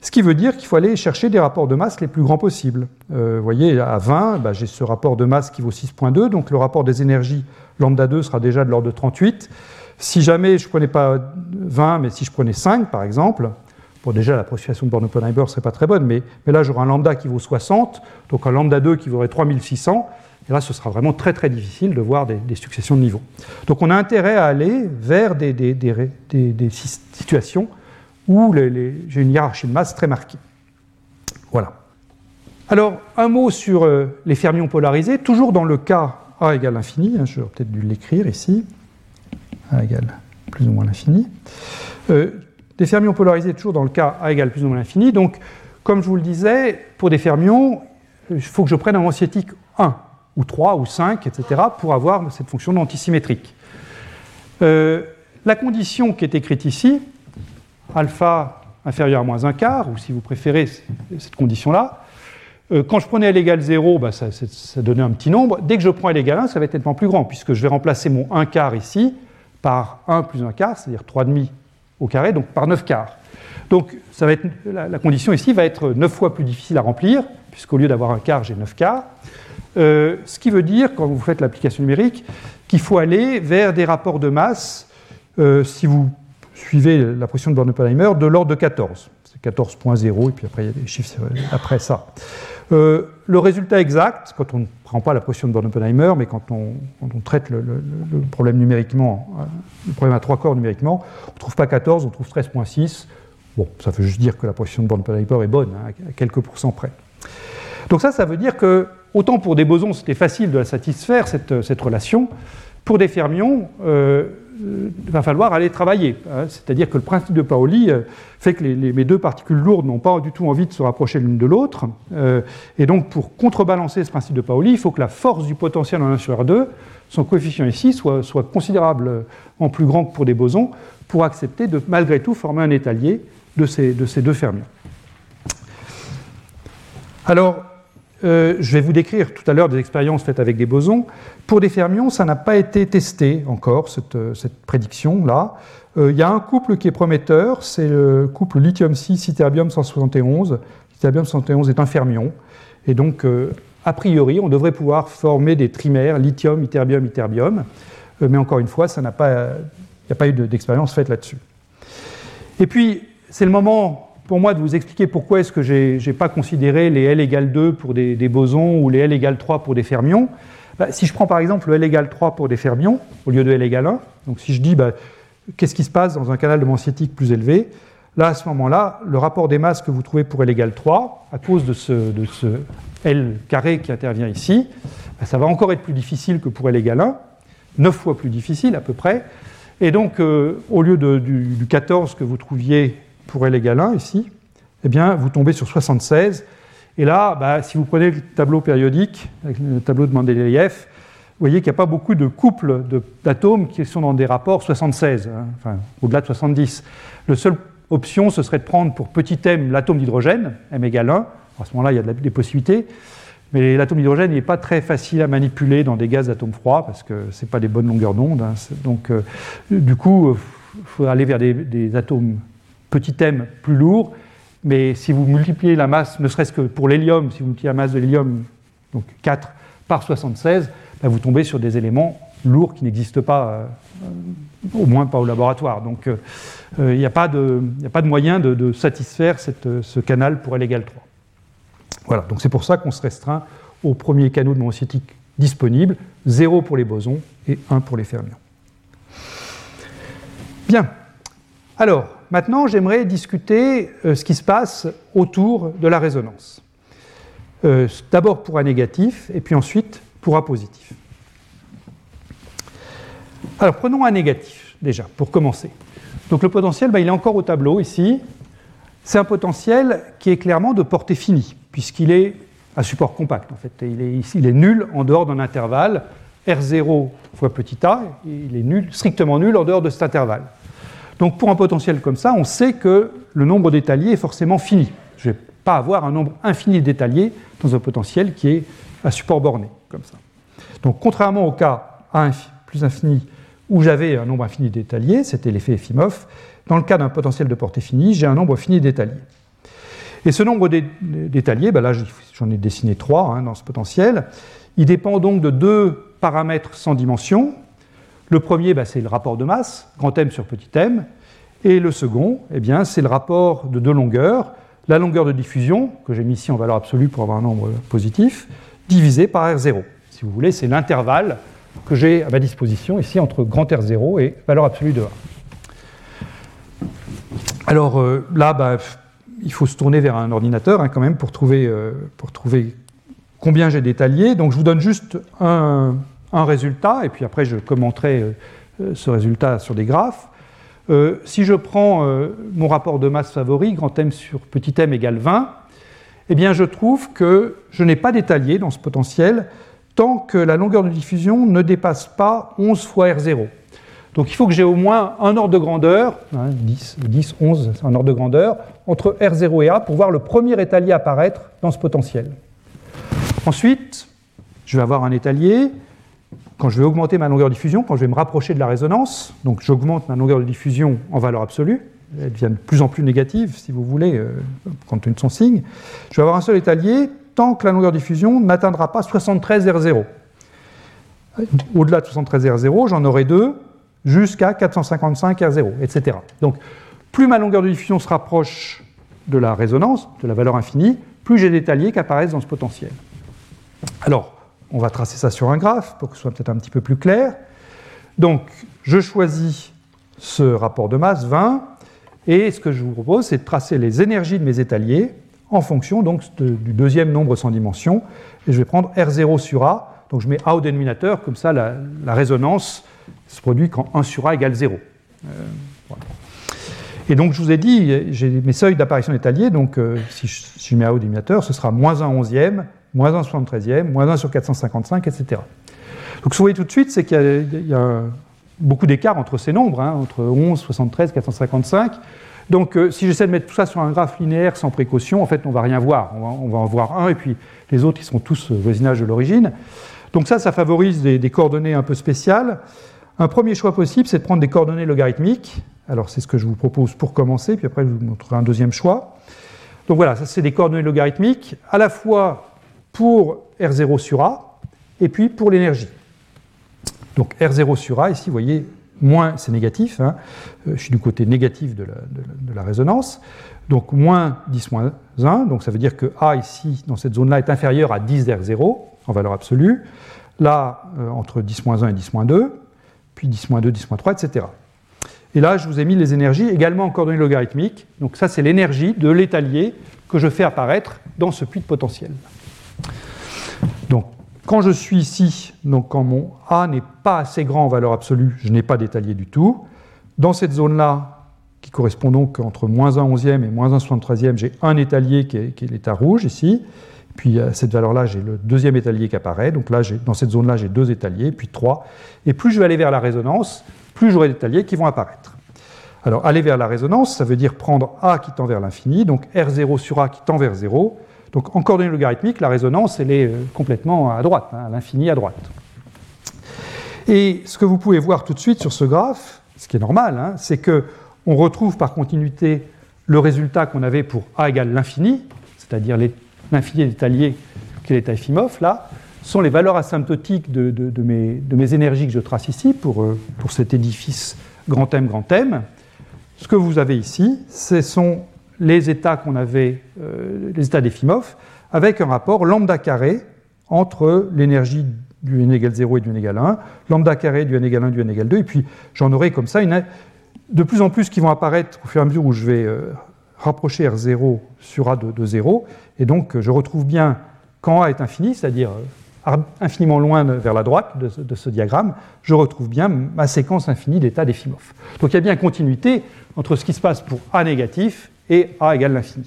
ce qui veut dire qu'il faut aller chercher des rapports de masse les plus grands possibles. Euh, vous voyez, à 20, bah, j'ai ce rapport de masse qui vaut 6.2, donc le rapport des énergies lambda 2 sera déjà de l'ordre de 38. Si jamais je ne prenais pas 20, mais si je prenais 5 par exemple, bon déjà l'approximation de Born-Oppenheimer ne serait pas très bonne, mais là j'aurai un lambda qui vaut 60, donc un lambda 2 qui vaudrait 3600, et là, ce sera vraiment très très difficile de voir des, successions de niveaux. Donc on a intérêt à aller vers des, situations où j'ai une hiérarchie de masse très marquée. Voilà. Alors, un mot sur euh, les fermions polarisés, toujours dans le cas A égale l'infini, hein, j'aurais peut-être dû l'écrire ici, A égale plus ou moins l'infini. Euh, des fermions polarisés, toujours dans le cas A égale plus ou moins l'infini. Donc, comme je vous le disais, pour des fermions, il faut que je prenne un anciétique 1 ou 3 ou 5, etc., pour avoir cette fonction antisymétrique. Euh, la condition qui est écrite ici, alpha inférieur à moins un quart, ou si vous préférez cette condition-là, euh, quand je prenais L égale 0, bah, ça, donnait un petit nombre. Dès que je prends L égale 1, ça va être nettement plus grand, puisque je vais remplacer mon 1 quart ici par 1 plus 1 quart, c'est-à-dire 3,5 au carré, donc par 9 quarts. Donc la, condition ici va être 9 fois plus difficile à remplir, puisqu'au lieu d'avoir un quart, j'ai 9 quarts. Euh, ce qui veut dire, quand vous faites l'application numérique, qu'il faut aller vers des rapports de masse, euh, si vous suivez la pression de Born-Oppenheimer, de l'ordre de 14. C'est 14.0, et puis après il y a des chiffres après ça. Euh, le résultat exact, quand on ne prend pas la pression de Born-Oppenheimer, mais quand on, traite le, problème numériquement, le problème à trois corps numériquement, on ne trouve pas 14, on trouve 13.6. Bon, ça veut juste dire que la pression de Born-Oppenheimer est bonne, hein, à quelques pourcents près. Donc ça, ça veut dire que, autant pour des bosons, c'était facile de la satisfaire, cette, relation, pour des fermions, euh, va falloir aller travailler. Hein. C'est-à-dire que le principe de Paoli euh, fait que les, mes deux particules lourdes n'ont pas du tout envie de se rapprocher l'une de l'autre. Euh, et donc, pour contrebalancer ce principe de Paoli, il faut que la force du potentiel en 1 sur R2, son coefficient ici, soit, soit considérablement plus grand que pour des bosons, pour accepter de malgré tout former un étalier de ces, de ces deux fermions. Alors, euh, je vais vous décrire tout à l'heure des expériences faites avec des bosons. Pour des fermions, ça n'a pas été testé encore, cette, euh, prédiction-là. Euh, il y a un couple qui est prometteur, c'est le couple lithium-6, ytterbium 171. Ytterbium 171 est un fermion. Et donc, a priori, on devrait pouvoir former des trimères lithium, ytterbium, ytterbium. mais encore une fois, il n'y a pas eu d'expérience faite là-dessus. Et puis, c'est le moment pour moi de vous expliquer pourquoi est-ce que je n'ai pas considéré les L égale 2 pour des, bosons ou les L égale 3 pour des fermions. Bah, si je prends par exemple le L égale 3 pour des fermions au lieu de L égale 1, donc si je dis bah, qu'est-ce qui se passe dans un canal de manciétique plus élevé, là à ce moment-là, le rapport des masses que vous trouvez pour L égale 3, à cause de ce, de L carré qui intervient ici, bah, ça va encore être plus difficile que pour L égale 1, 9 fois plus difficile à peu près. Et donc, euh, au lieu du, du 14 que vous trouviez pour L égale 1 ici, eh bien, vous tombez sur 76. Et là, bah, si vous prenez le tableau périodique, le tableau de Mendeleïev, vous voyez qu'il n'y a pas beaucoup de couples d'atomes qui sont dans des rapports 76, hein, au-delà de 70. La seule option, ce serait de prendre pour petit m l'atome d'hydrogène, m égale 1. À ce moment-là, il y a des possibilités. Mais l'atome d'hydrogène n'est pas très facile à manipuler dans des gaz d'atomes froids parce que ce n'est pas des bonnes longueurs d'onde. Hein. Donc, euh, du coup, il faut aller vers des atomes petit m plus lourd, mais si vous multipliez la masse, ne serait-ce que pour l'hélium, si vous multipliez la masse de l'hélium, donc 4 par 76, ben vous tombez sur des éléments lourds qui n'existent pas, euh, au moins pas au laboratoire. Donc euh, euh, il n'y a, pas de moyen de, satisfaire ce canal pour L égale 3. Voilà, donc c'est pour ça qu'on se restreint au premier canaux de monocytique disponible, 0 pour les bosons et 1 pour les fermions. Bien. Alors, Maintenant, j'aimerais discuter euh, ce qui se passe autour de la résonance. Euh, d'abord pour un négatif et puis ensuite pour un positif. Alors prenons un négatif déjà pour commencer. Donc le potentiel, bah, il est encore au tableau ici. C'est un potentiel qui est clairement de portée finie puisqu'il est à support compact en fait. Il est, il est nul en dehors d'un intervalle R0 fois petit a, il est nul, strictement nul en dehors de cet intervalle. Donc pour un potentiel comme ça, on sait que le nombre d'étaliers est forcément fini. Je ne vais pas avoir un nombre infini d'étaliers dans un potentiel qui est à support borné, comme ça. Donc contrairement au cas A plus infini où j'avais un nombre infini d'étaliers, c'était l'effet Efimov, dans le cas d'un potentiel de portée finie, j'ai un nombre fini d'étaliers. Et ce nombre d'étaliers, ben là j'en ai dessiné trois hein, dans ce potentiel, il dépend donc de deux paramètres sans dimension, le premier, bah, c'est le rapport de masse, grand M sur petit m. Et le second, eh bien, c'est le rapport de deux longueurs, la longueur de diffusion, que j'ai mis ici en valeur absolue pour avoir un nombre positif, divisé par R0. Si vous voulez, c'est l'intervalle que j'ai à ma disposition ici entre grand R0 et valeur absolue de 1. Alors euh, là, bah, il faut se tourner vers un ordinateur hein, quand même pour trouver, euh, pour trouver combien j'ai d'étaliers. Donc je vous donne juste un, un résultat, et puis après je commenterai euh, euh, ce résultat sur des graphes. Euh, si je prends mon rapport de masse favori, grand M sur petit m égale 20, eh bien je trouve que je n'ai pas d'étalier dans ce potentiel tant que la longueur de diffusion ne dépasse pas 11 fois R0. Donc il faut que j'ai au moins un ordre de grandeur, 10, 10, 11, un ordre de grandeur, entre R0 et A pour voir le premier étalier apparaître dans ce potentiel. Ensuite, je vais avoir un étalier, quand je vais augmenter ma longueur de diffusion, quand je vais me rapprocher de la résonance, donc j'augmente ma longueur de diffusion en valeur absolue, elle devient de plus en plus négative, si vous voulez, euh, compte tenu de son signe, je vais avoir un seul étalier tant que la longueur de diffusion n'atteindra pas 73 R0. Au-delà de 73 R0, j'en aurai deux jusqu'à 455 R0, etc. Donc, plus ma longueur de diffusion se rapproche de la résonance, de la valeur infinie, plus j'ai d'étaliers qui apparaissent dans ce potentiel. Alors, on va tracer ça sur un graphe pour que ce soit peut-être un petit peu plus clair. Donc, je choisis ce rapport de masse 20, et ce que je vous propose, c'est de tracer les énergies de mes étaliers en fonction du deuxième nombre sans dimension. Et je vais prendre R0 sur A, donc je mets A au dénominateur, comme ça la, résonance se produit quand 1 sur A égale 0. Euh, et donc je vous ai dit, j'ai mes seuils d'apparition d'étaliers, donc euh, si, je, mets A au dénominateur, ce sera moins 1 onzième, moins 1 73e, moins 1 sur 455, etc. Donc ce que vous voyez tout de suite, c'est qu'il y, a beaucoup d'écart entre ces nombres, hein, entre 11, 73, 455. Donc euh, si j'essaie de mettre tout ça sur un graphe linéaire sans précaution, en fait on ne va rien voir. On va, en voir un et puis les autres ils sont tous au voisinage de l'origine. Donc ça, ça favorise des, coordonnées un peu spéciales. Un premier choix possible, c'est de prendre des coordonnées logarithmiques. Alors c'est ce que je vous propose pour commencer, puis après je vous montrerai un deuxième choix. Donc voilà, ça c'est des coordonnées logarithmiques, à la fois pour R0 sur A et puis pour l'énergie. Donc R0 sur A, ici, vous voyez, moins, c'est négatif, hein. euh, je suis du côté négatif de la, résonance, donc moins 10 moins 1, donc ça veut dire que A ici, dans cette zone-là, est inférieur à 10 R0 en valeur absolue, là, euh, entre 10 moins 1 et 10 moins 2, puis 10 moins 2, 10 moins 3, etc. Et là, je vous ai mis les énergies également en coordonnées logarithmiques, donc ça, c'est l'énergie de l'étalier que je fais apparaître dans ce puits de potentiel. Donc, quand je suis ici, donc quand mon A n'est pas assez grand en valeur absolue, je n'ai pas d'étalier du tout. Dans cette zone-là, qui correspond donc entre moins 1 onzième et moins 1 73e, j'ai un étalier qui est, l'état rouge ici. Puis à cette valeur-là, j'ai le deuxième étalier qui apparaît. Donc là, dans cette zone-là, j'ai deux étaliers, puis trois. Et plus je vais aller vers la résonance, plus j'aurai d'étaliers qui vont apparaître. Alors, aller vers la résonance, ça veut dire prendre A qui tend vers l'infini, donc R0 sur A qui tend vers 0, donc en coordonnées logarithmiques, la résonance, elle est euh, complètement à droite, hein, à l'infini à droite. Et ce que vous pouvez voir tout de suite sur ce graphe, ce qui est normal, hein, c'est qu'on retrouve par continuité le résultat qu'on avait pour A égale l'infini, c'est-à-dire l'infini d'étalier qui est l'état Efimov, là, sont les valeurs asymptotiques de, mes, de, mes, énergies que je trace ici pour, euh, pour cet édifice grand M, grand M. Ce que vous avez ici, ce sont les états qu'on avait, euh, les états d'Efimov, avec un rapport lambda carré entre l'énergie du n égale 0 et du n égale 1, lambda carré du n égale 1, du n égale 2, et puis j'en aurai comme ça une, de plus en plus qui vont apparaître au fur et à mesure où je vais euh, rapprocher R0 sur A de, 0, et donc je retrouve bien quand A est infini, c'est-à-dire euh, infiniment loin vers la droite de, de, ce diagramme, je retrouve bien ma séquence infinie d'états d'Efimov. Donc il y a bien continuité entre ce qui se passe pour A négatif et A égale l'infini.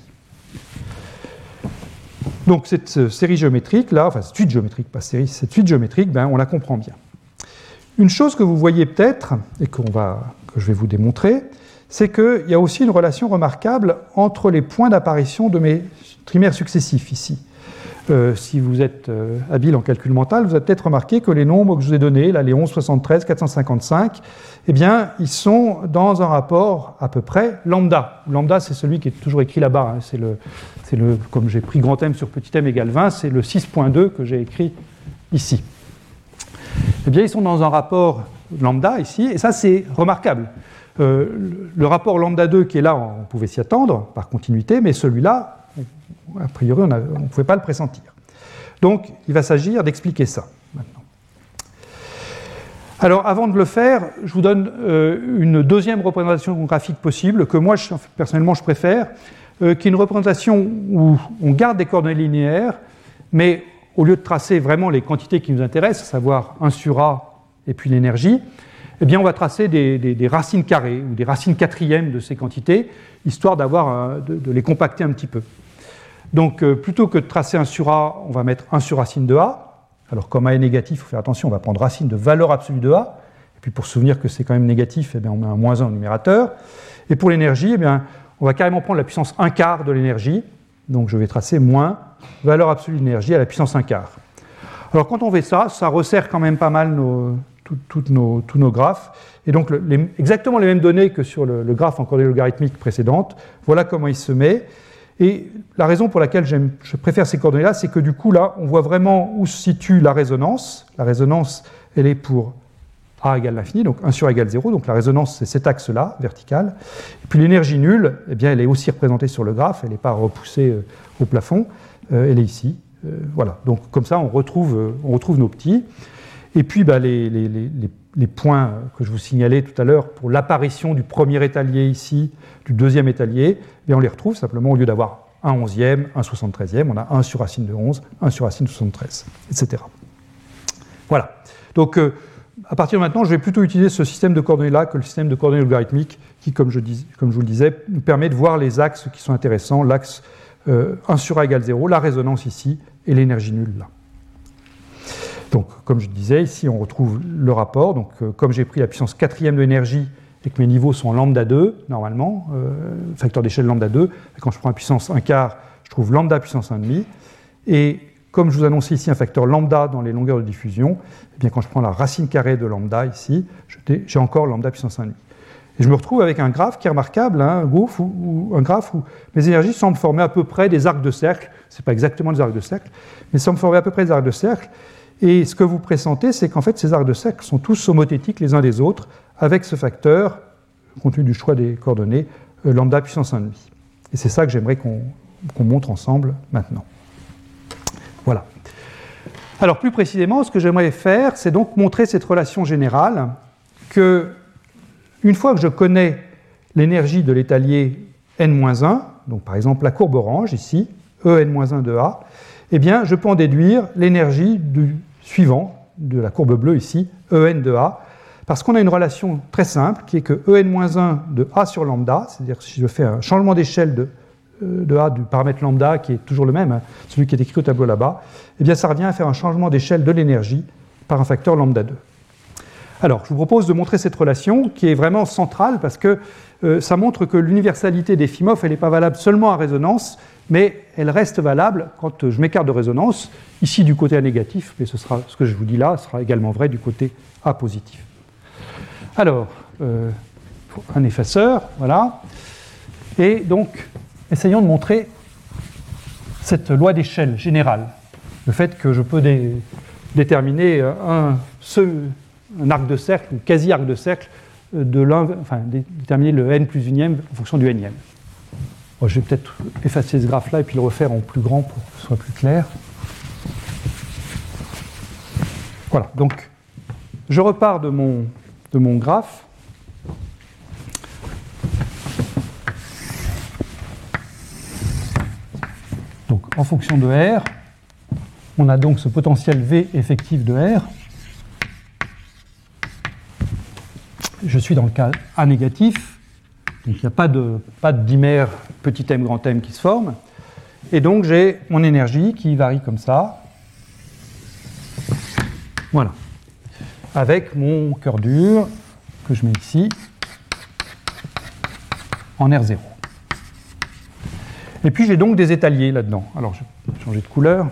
Donc cette euh, série géométrique, là, enfin cette suite géométrique, pas série, géométrique, ben, on la comprend bien. Une chose que vous voyez peut-être, et que je vais vous démontrer, c'est qu'il y a aussi une relation remarquable entre les points d'apparition de mes trimères successifs ici. Euh, si vous êtes euh, habile en calcul mental, vous avez peut-être remarqué que les nombres que je vous ai donnés, là, les 11, 73, 455, eh bien, ils sont dans un rapport à peu près lambda. Lambda, c'est celui qui est toujours écrit là-bas. Hein. C'est comme j'ai pris grand M sur petit m égale 20, c'est le 6.2 que j'ai écrit ici. Eh bien, ils sont dans un rapport lambda ici, et ça, c'est remarquable. Euh, le rapport lambda 2 qui est là, on pouvait s'y attendre par continuité, mais celui-là, a priori, on ne pouvait pas le pressentir. Donc, il va s'agir d'expliquer ça maintenant. Alors, avant de le faire, je vous donne euh, une deuxième représentation graphique possible que moi, personnellement, je préfère, euh, qui est une représentation où on garde des coordonnées linéaires, mais au lieu de tracer vraiment les quantités qui nous intéressent, à savoir 1 sur A et puis l'énergie, eh bien, on va tracer des, racines carrées ou des racines quatrièmes de ces quantités, histoire d'avoir, de les compacter un petit peu. Donc euh, plutôt que de tracer un sur A, on va mettre 1 sur racine de A. Alors comme A est négatif, il faut faire attention, on va prendre racine de valeur absolue de A. Et puis pour se souvenir que c'est quand même négatif, eh bien, on met un moins 1 au numérateur. Et pour l'énergie, eh on va carrément prendre la puissance 1 quart de l'énergie. Donc je vais tracer moins valeur absolue de l'énergie à la puissance 1 quart. Alors quand on fait ça, ça resserre quand même pas mal tous nos graphes. Et donc exactement les mêmes données que sur le, graphe en coordonnées logarithmiques précédentes. Voilà comment il se met. Et la raison pour laquelle je préfère ces coordonnées-là, c'est que du coup, là, on voit vraiment où se situe la résonance. La résonance, elle est pour A égale l'infini, donc 1 sur égale 0. Donc la résonance, c'est cet axe-là, vertical. Et puis l'énergie nulle, eh bien, elle est aussi représentée sur le graphe, elle n'est pas repoussée euh, au plafond, euh, elle est ici. Euh, voilà, donc comme ça, on retrouve, nos petits. Et puis bah, les, les, points que je vous signalais tout à l'heure pour l'apparition du premier étalier ici, du deuxième étalier, eh on les retrouve simplement au lieu d'avoir un onzième, un soixante-treizième, on a un sur racine de 11, un sur racine de 73, etc. Voilà. Donc, euh, à partir de maintenant, je vais plutôt utiliser ce système de coordonnées-là que le système de coordonnées logarithmiques qui, comme je, comme je, vous le disais, nous permet de voir les axes qui sont intéressants, l'axe 1 euh, sur A égale 0, la résonance ici, et l'énergie nulle là. Donc, comme je disais, ici on retrouve le rapport. Donc, euh, comme j'ai pris la puissance quatrième de l'énergie et que mes niveaux sont lambda 2, normalement, euh, facteur d'échelle lambda 2, quand je prends la puissance 1 quart, je trouve lambda puissance 1,5. Et comme je vous annonce ici un facteur lambda dans les longueurs de diffusion, eh bien quand je prends la racine carrée de lambda ici, j'ai encore lambda puissance 1,5. Et je me retrouve avec un graphe qui est remarquable, hein, un, ou, un graphe où mes énergies semblent former à peu près des arcs de cercle. Ce n'est pas exactement des arcs de cercle, mais semblent former à peu près des arcs de cercle. Et ce que vous pressentez, c'est qu'en fait, ces arcs de cercle sont tous homothétiques les uns des autres, avec ce facteur, compte tenu du choix des coordonnées, euh, lambda puissance 1,5. Et c'est ça que j'aimerais qu'on montre ensemble maintenant. Voilà. Alors plus précisément, ce que j'aimerais faire, c'est donc montrer cette relation générale que, une fois que je connais l'énergie de l'étalier n-1, donc par exemple la courbe orange ici, En-1 de A, eh bien je peux en déduire l'énergie du suivant, de la courbe bleue ici, En de A, parce qu'on a une relation très simple qui est que En-1 de A sur lambda, c'est-à-dire si je fais un changement d'échelle de, euh, A du paramètre lambda qui est toujours le même, hein, celui qui est écrit au tableau là-bas, eh bien ça revient à faire un changement d'échelle de l'énergie par un facteur lambda 2. Alors, je vous propose de montrer cette relation qui est vraiment centrale parce que euh, ça montre que l'universalité des FIMOF, elle n'est pas valable seulement à résonance, mais elle reste valable quand je m'écarte de résonance, ici du côté A négatif, mais ce, sera, ce que je vous dis là sera également vrai du côté A positif. Alors, euh, un effaceur, voilà. Et donc, essayons de montrer cette loi d'échelle générale. Le fait que je peux déterminer un, arc de cercle, ou quasi-arc de cercle, de enfin, déterminer le n plus unième en fonction du nème. je vais peut-être effacer ce graphe-là et puis le refaire en plus grand pour que ce soit plus clair. Voilà, donc je repars de mon de mon graphe. Donc en fonction de R, on a donc ce potentiel V effectif de R. Je suis dans le cas A négatif, donc il n'y a pas de, pas de dimère petit m grand m qui se forme. Et donc j'ai mon énergie qui varie comme ça. Voilà avec mon cœur dur que je mets ici en R0. Et puis j'ai donc des étaliers là-dedans. Alors je vais changer de couleur.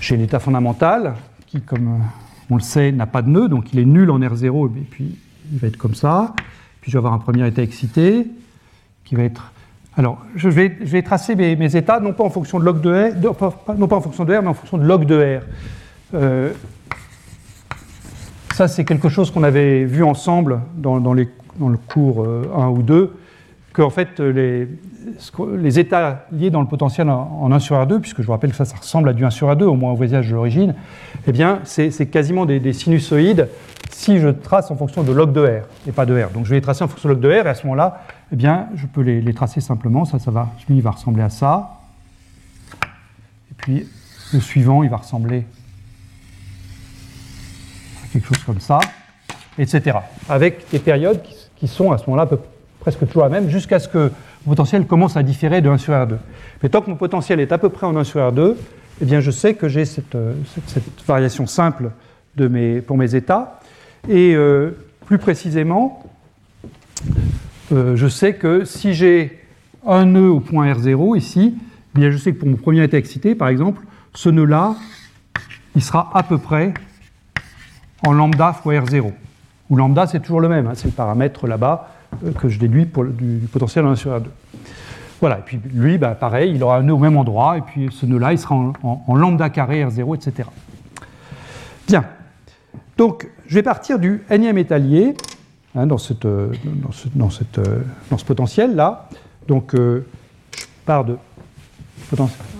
J'ai l'état fondamental qui, comme on le sait, n'a pas de nœud, donc il est nul en R0, et puis il va être comme ça. Puis je vais avoir un premier état excité qui va être. Alors, je vais, tracer mes, états non pas en fonction de log de R, non pas en fonction de R, mais en fonction de log de R. Euh, ça, c'est quelque chose qu'on avait vu ensemble dans, dans le cours 1 euh, ou 2, que en fait, les, les, états liés dans le potentiel en, 1 sur R2, puisque je vous rappelle que ça, ça ressemble à du 1 sur R2, au moins au voyage de l'origine, eh bien, c'est quasiment des, sinusoïdes si je trace en fonction de log de R et pas de R. Donc je vais les tracer en fonction de log de R et à ce moment-là, eh bien, je peux les, tracer simplement. Ça, ça va, lui, il va ressembler à ça. Et puis le suivant, il va ressembler quelque chose comme ça, etc. Avec des périodes qui, sont à ce moment-là presque toujours la même, jusqu'à ce que le potentiel commence à différer de 1 sur R2. Mais tant que mon potentiel est à peu près en 1 sur R2, eh bien je sais que j'ai cette, euh, variation simple pour mes états. Et euh, plus précisément, euh, je sais que si j'ai un nœud au point R0 ici, eh bien je sais que pour mon premier état excité, par exemple, ce nœud-là, il sera à peu près en lambda fois R0. Où lambda, c'est toujours le même, hein, c'est le paramètre là-bas que je déduis du, potentiel en 1 sur R2. Voilà, et puis lui, bah, pareil, il aura un nœud au même endroit, et puis ce nœud-là, il sera en, lambda carré R0, etc. Bien. Donc, je vais partir du nème étalier hein, dans, cette, euh, euh, dans, ce, potentiel-là. Donc, je pars de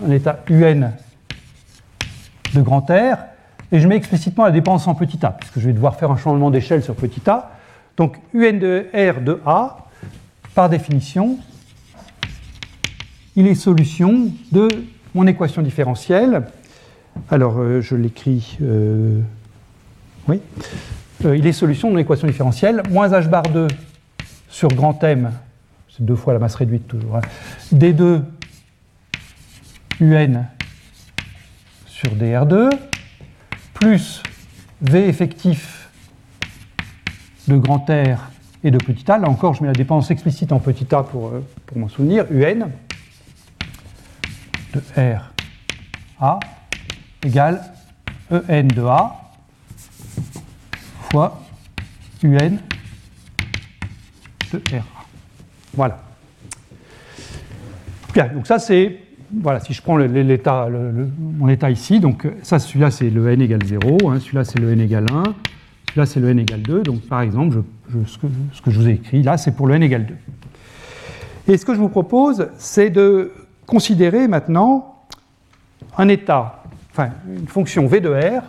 un état UN de grand R, et je mets explicitement la dépendance en petit a, puisque je vais devoir faire un changement d'échelle sur petit a. Donc UN de R de A, par définition, il est solution de mon équation différentielle. Alors, euh, je l'écris. Euh, oui. Euh, il est solution de mon équation différentielle. Moins h bar 2 sur grand M, c'est deux fois la masse réduite toujours, hein, D2 UN sur DR2, plus V effectif de grand R et de petit a. Là encore, je mets la dépendance explicite en petit a pour, euh, pour m'en souvenir. UN de R A égale EN de A fois UN de RA. Voilà. Bien, donc ça c'est voilà, si je prends l'état, mon état ici, donc ça, celui-là, c'est le n égale 0, hein, celui-là, c'est le n égale 1, celui-là, c'est le n égale 2. Donc, par exemple, ce, que, je vous ai écrit là, c'est pour le n égale 2. Et ce que je vous propose, c'est de considérer maintenant un état, enfin, une fonction v de r,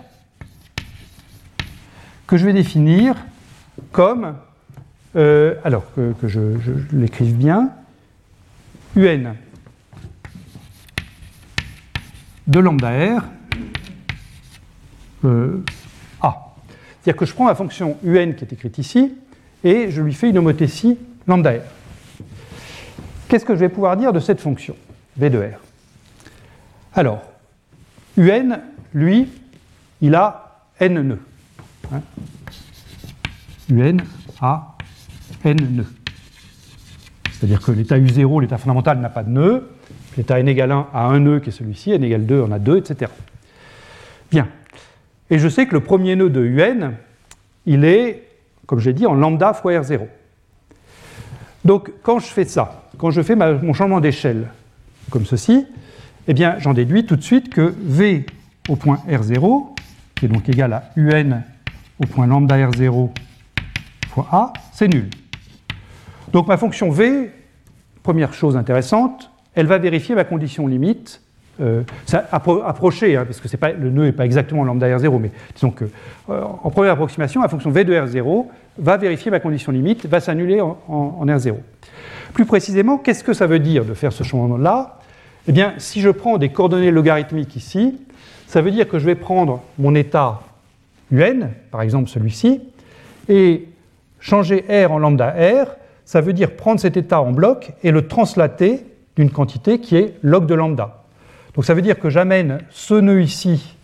que je vais définir comme, euh, alors que, je l'écrive bien, un de lambda R euh. C'est-à-dire que je prends la fonction un qui est écrite ici et je lui fais une homothétie lambda R. Qu'est-ce que je vais pouvoir dire de cette fonction V de R? Alors, un, lui, il a n nœuds. Hein? Un a n nœuds. C'est-à-dire que l'état U0, l'état fondamental, n'a pas de nœud. L'état n égale 1 a un nœud qui est celui-ci, n égale 2 en a 2, etc. Bien. Et je sais que le premier nœud de un, il est, comme j'ai dit, en lambda fois R0. Donc quand je fais ça, quand je fais mon changement d'échelle comme ceci, eh bien j'en déduis tout de suite que V au point R0, qui est donc égal à un au point lambda R0 fois A, c'est nul. Donc ma fonction V, première chose intéressante, elle va vérifier ma condition limite. Euh, ça approché, hein, parce que le nœud n'est pas exactement lambda R0, mais disons que euh, en première approximation, la fonction V de R0 va vérifier ma condition limite, va s'annuler en, R0. Plus précisément, qu'est-ce que ça veut dire de faire ce changement-là? Eh bien, si je prends des coordonnées logarithmiques ici, ça veut dire que je vais prendre mon état UN, par exemple celui-ci, et changer R en lambda R, ça veut dire prendre cet état en bloc et le translater d'une quantité qui est log de lambda. Donc ça veut dire que j'amène ce nœud ici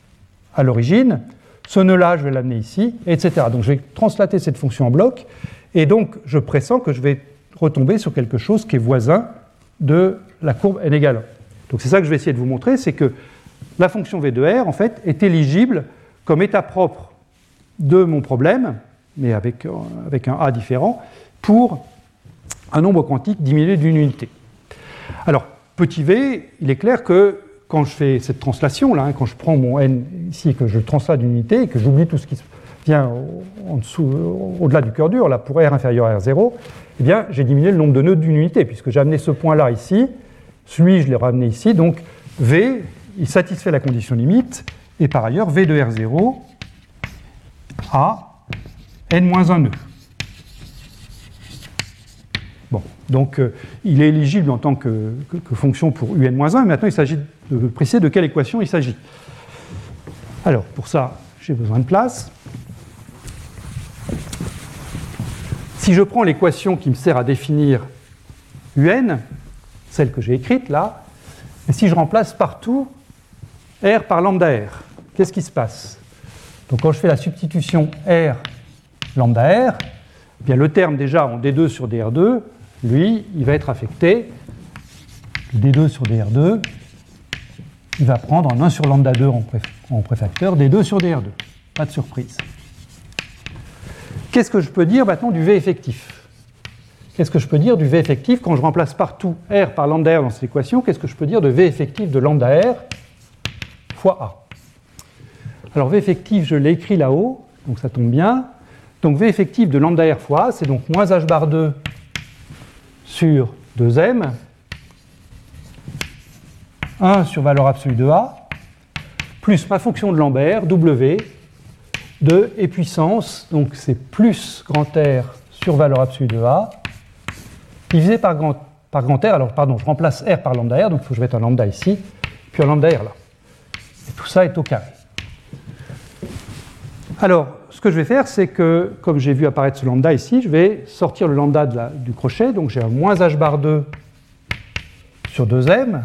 à l'origine, ce nœud-là, je vais l'amener ici, etc. Donc je vais translater cette fonction en bloc, et donc je pressens que je vais retomber sur quelque chose qui est voisin de la courbe n égale 1. Donc c'est ça que je vais essayer de vous montrer, c'est que la fonction v de r, en fait, est éligible comme état propre de mon problème, mais avec, avec un a différent, pour un nombre quantique diminué d'une unité. Alors, petit v, il est clair que quand je fais cette translation, là, hein, quand je prends mon n ici que je translate d'une unité et que j'oublie tout ce qui vient euh, au-delà du cœur dur, là, pour r inférieur à r0, eh bien, j'ai diminué le nombre de nœuds d'une unité, puisque j'ai amené ce point-là ici, celui, je l'ai ramené ici, donc v, il satisfait la condition limite, et par ailleurs, v de r0 a n-1 nœud. Donc euh, il est éligible en tant que, fonction pour un-1, et maintenant il s'agit de préciser de quelle équation il s'agit. Alors pour ça, j'ai besoin de place. Si je prends l'équation qui me sert à définir un, celle que j'ai écrite là, et si je remplace partout r par lambda r, qu'est-ce qui se passe? Donc quand je fais la substitution r lambda r, eh bien le terme déjà en d2 sur dr2 lui, il va être affecté, D2 sur DR2, il va prendre en 1 sur lambda 2 en, préfacteur, D2 sur DR2. Pas de surprise. Qu'est-ce que je peux dire maintenant du V effectif? Qu'est-ce que je peux dire du V effectif quand je remplace partout R par lambda R dans cette équation? Qu'est-ce que je peux dire de V effectif de lambda R fois A? Alors V effectif, je l'ai écrit là-haut, donc ça tombe bien. Donc V effectif de lambda R fois A, c'est donc moins H bar 2 sur 2m, 1 sur valeur absolue de A, plus ma fonction de lambda R, W, de et puissance, donc c'est plus grand R sur valeur absolue de A, divisé par grand, par grand R. Alors, pardon, je remplace R par lambda R, donc il faut que je mette un lambda ici, puis un lambda R là. Et tout ça est au carré. Alors, que je vais faire, c'est que, comme j'ai vu apparaître ce lambda ici, je vais sortir le lambda du crochet, donc j'ai un moins h bar 2 sur 2m,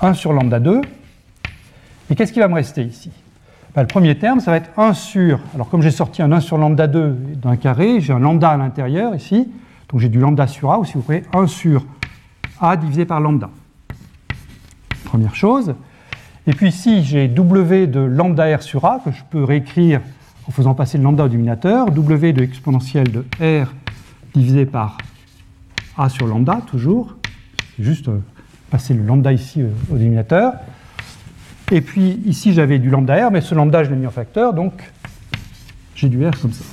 1 sur lambda 2, et qu'est-ce qui va me rester ici? Ben, Le premier terme, ça va être 1 sur, alors comme j'ai sorti un 1 sur lambda 2 d'un carré, j'ai un lambda à l'intérieur ici, donc j'ai du lambda sur A, ou si vous voulez, 1 sur A divisé par lambda. Première chose. Et puis ici, j'ai W de lambda R sur A, que je peux réécrire en faisant passer le lambda au dénominateur, W de exponentielle de R divisé par A sur lambda, toujours. Juste euh, passer le lambda ici euh, au dénominateur. Et puis ici, j'avais du lambda R, mais ce lambda, je l'ai mis en facteur, donc j'ai du R comme ça.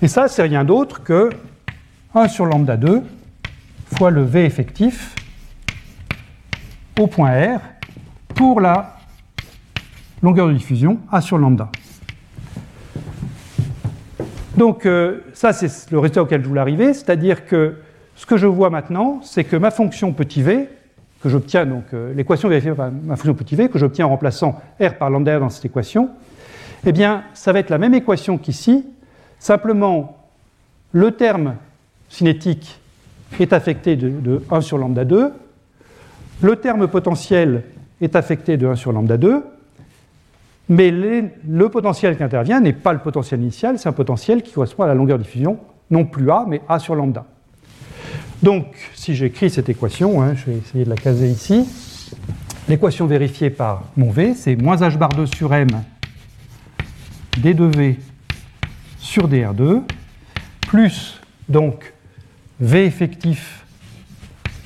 Et ça, c'est rien d'autre que 1 sur lambda 2 fois le V effectif au point R pour la longueur de diffusion A sur lambda. Donc euh, ça, c'est le résultat auquel je voulais arriver, c'est-à-dire que ce que je vois maintenant, c'est que ma fonction petit v, que j'obtiens, donc euh, l'équation vérifiée par ma fonction petit v, que j'obtiens en remplaçant R par lambda R dans cette équation, eh bien, ça va être la même équation qu'ici, simplement le terme cinétique est affecté de, de 1 sur lambda 2, le terme potentiel est affecté de 1 sur lambda 2, mais le potentiel qui intervient n'est pas le potentiel initial, c'est un potentiel qui correspond à la longueur de diffusion, non plus A, mais A sur lambda. Donc, si j'écris cette équation, hein, je vais essayer de la caser ici, l'équation vérifiée par mon V, c'est moins h bar 2 sur m d2v sur dr2, plus donc V effectif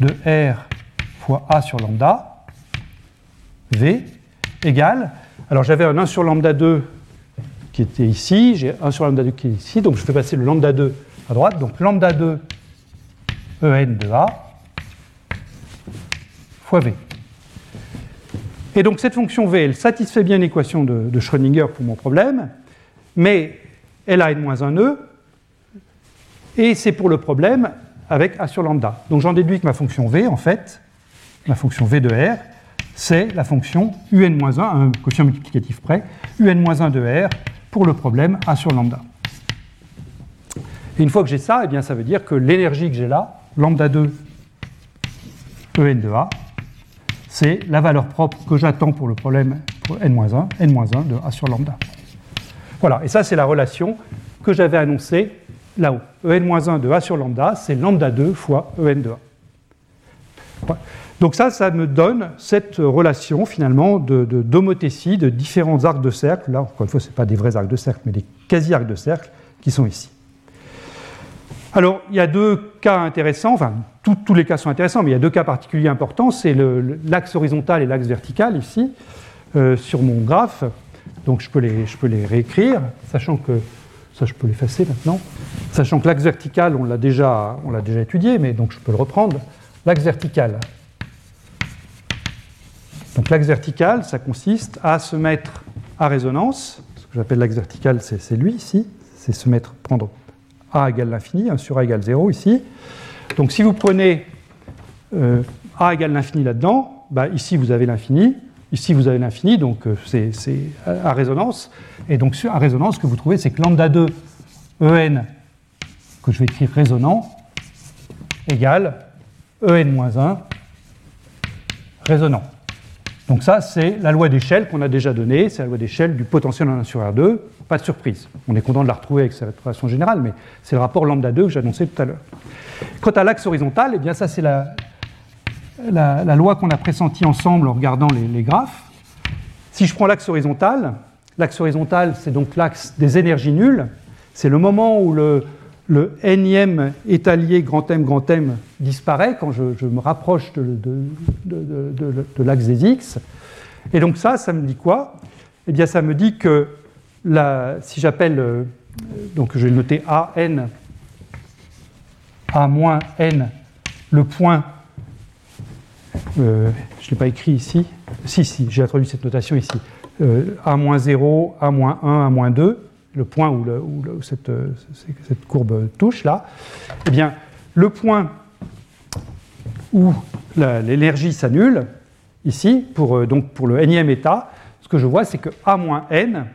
de R fois A sur lambda, V, égale, alors j'avais un 1 sur lambda 2 qui était ici, j'ai 1 sur lambda 2 qui est ici, donc je fais passer le lambda 2 à droite, donc lambda 2 En de A fois V. Et donc cette fonction V, elle satisfait bien l'équation de, Schrödinger pour mon problème, mais elle a n-1e, et c'est pour le problème avec A sur lambda. Donc j'en déduis que ma fonction V, en fait, ma fonction V de R, c'est la fonction un-1, un quotient multiplicatif près, un-1 de R pour le problème A sur lambda. Et une fois que j'ai ça, eh bien, ça veut dire que l'énergie que j'ai là, lambda 2 En de A, c'est la valeur propre que j'attends pour le problème pour n-1, n-1 de A sur lambda. Voilà, et ça c'est la relation que j'avais annoncée là-haut. En-1 de A sur lambda, c'est lambda 2 fois En de A. Donc ça, ça me donne cette relation finalement de, d'homothétie de, différents arcs de cercle. Là, encore une fois, ce pas des vrais arcs de cercle, mais des quasi-arcs de cercle qui sont ici. Alors, il y a deux cas intéressants, enfin, tous les cas sont intéressants, mais il y a deux cas particuliers importants, c'est l'axe horizontal et l'axe vertical ici, euh, sur mon graphe. Donc, je peux, les, je peux les réécrire, sachant que, ça je peux l'effacer maintenant, sachant que l'axe vertical, on l'a déjà, on l'a déjà étudié, mais donc je peux le reprendre. L'axe vertical, donc l'axe vertical, ça consiste à se mettre à résonance. Ce que j'appelle l'axe vertical, c'est lui ici. C'est se mettre, prendre A égale l'infini, 1 sur A égale 0 ici. Donc si vous prenez euh, A égale l'infini là-dedans, bah, ici vous avez l'infini, ici vous avez l'infini, donc euh, c'est à résonance. Et donc à résonance, ce que vous trouvez, c'est que lambda 2 En, que je vais écrire résonant, égale En-1 résonant. Donc ça, c'est la loi d'échelle qu'on a déjà donnée, c'est la loi d'échelle du potentiel en 1 sur R2. Pas de surprise. On est content de la retrouver avec cette relation générale, mais c'est le rapport lambda 2 que j'annonçais tout à l'heure. Quant à l'axe horizontal, eh bien ça c'est la, loi qu'on a pressentie ensemble en regardant les, les graphes. Si je prends l'axe horizontal, L'axe horizontal, c'est donc l'axe des énergies nulles. C'est le moment où le, le énième étalier grand M, grand M disparaît quand je, me rapproche de, l'axe des X. Et donc ça, ça me dit quoi? Eh bien, ça me dit que si j'appelle, euh, donc je vais noter AN, A moins N, le point, euh, je ne l'ai pas écrit ici, si, si, j'ai introduit cette notation ici, euh, A-0, A-1, A-2, le point où, cette, cette, courbe touche là, eh bien, le point où l'énergie s'annule, ici, pour, donc pour le nème état, ce que je vois, c'est que A-n,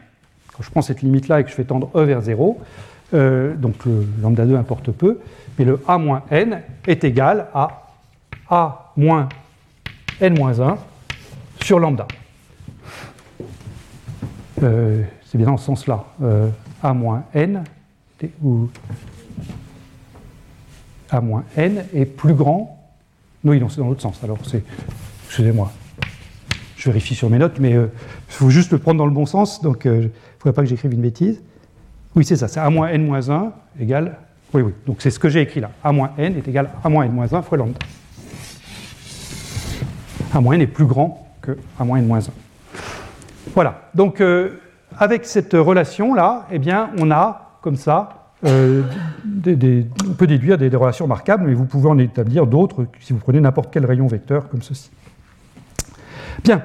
quand je prends cette limite-là et que je fais tendre E vers 0, euh, donc le lambda 2 importe peu, mais le A-n est égal à A-n-1 sur lambda. Euh, c'est bien dans ce sens-là. Euh, A-n ou A-n est plus grand. Oui, non, c'est dans l'autre sens. Alors, c'est. Excusez-moi. Je vérifie sur mes notes, mais il faut juste le prendre dans le bon sens. Donc, ne faudrait pas que j'écrive une bêtise. Oui, c'est ça, c'est a moins n moins 1 égale. Oui, oui, donc c'est ce que j'ai écrit là. a moins n est égal à a moins n moins 1 fois lambda. a moins n est plus grand que a moins n moins 1. Voilà, donc euh, avec cette relation-là, eh bien, on a comme ça, euh, on peut déduire des, relations marquables, mais vous pouvez en établir d'autres si vous prenez n'importe quel rayon vecteur comme ceci. Bien,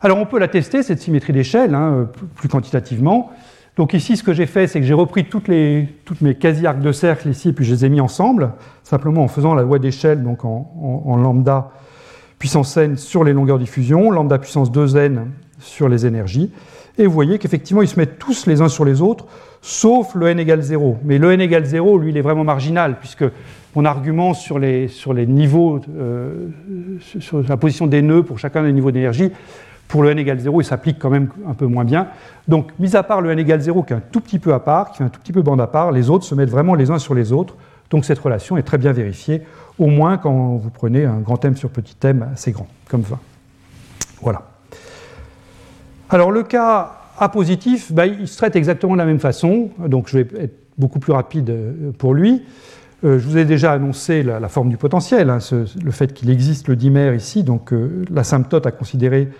alors on peut la tester, cette symétrie d'échelle, hein, plus quantitativement. Donc ici, ce que j'ai fait, c'est que j'ai repris toutes, mes quasi-arcs de cercle ici, et puis je les ai mis ensemble, simplement en faisant la loi d'échelle, donc en, lambda puissance n sur les longueurs diffusion, lambda puissance 2n sur les énergies. Et vous voyez qu'effectivement, ils se mettent tous les uns sur les autres, sauf le n égale 0. Mais le n égale 0, lui, il est vraiment marginal, puisque mon argument sur les, sur les niveaux, euh, sur la position des nœuds pour chacun des niveaux d'énergie, pour le n égale 0, il s'applique quand même un peu moins bien. Donc, mis à part le n égale 0, qui est un tout petit peu à part, qui est un tout petit peu bande à part, les autres se mettent vraiment les uns sur les autres. Donc, cette relation est très bien vérifiée, au moins quand vous prenez un grand M sur petit m assez grand, comme 20. Voilà. Alors, le cas A positif, bah, il se traite exactement de la même façon. Donc, je vais être beaucoup plus rapide euh, pour lui. Euh, je vous ai déjà annoncé la, forme du potentiel, hein, le fait qu'il existe le dimère ici, donc euh, l'asymptote à considérer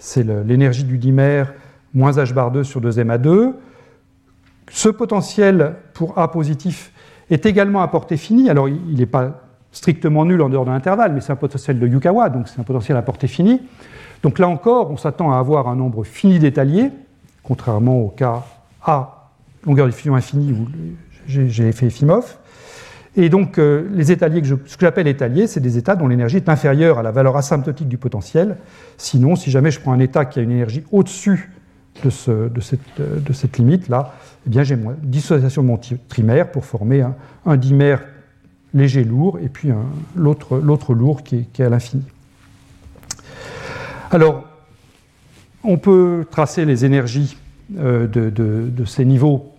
c'est l'énergie du dimère moins h bar 2 sur 2m 2. Ce potentiel pour A positif est également à portée finie. Alors, il n'est pas strictement nul en dehors de l'intervalle, mais c'est un potentiel de Yukawa, donc c'est un potentiel à portée finie. Donc là encore, on s'attend à avoir un nombre fini d'étaliers, contrairement au cas A, longueur de diffusion infinie, où j'ai fait Efimov. Et donc, euh, les étaliers, que ce que j'appelle étaliers, c'est des états dont l'énergie est inférieure à la valeur asymptotique du potentiel. Sinon, si jamais je prends un état qui a une énergie au-dessus de, cette, de, cette, limite-là, eh bien, j'ai une dissociation de mon trimaire pour former un, dimère léger lourd et puis l'autre lourd qui est, à l'infini. Alors, on peut tracer les énergies euh, de, ces niveaux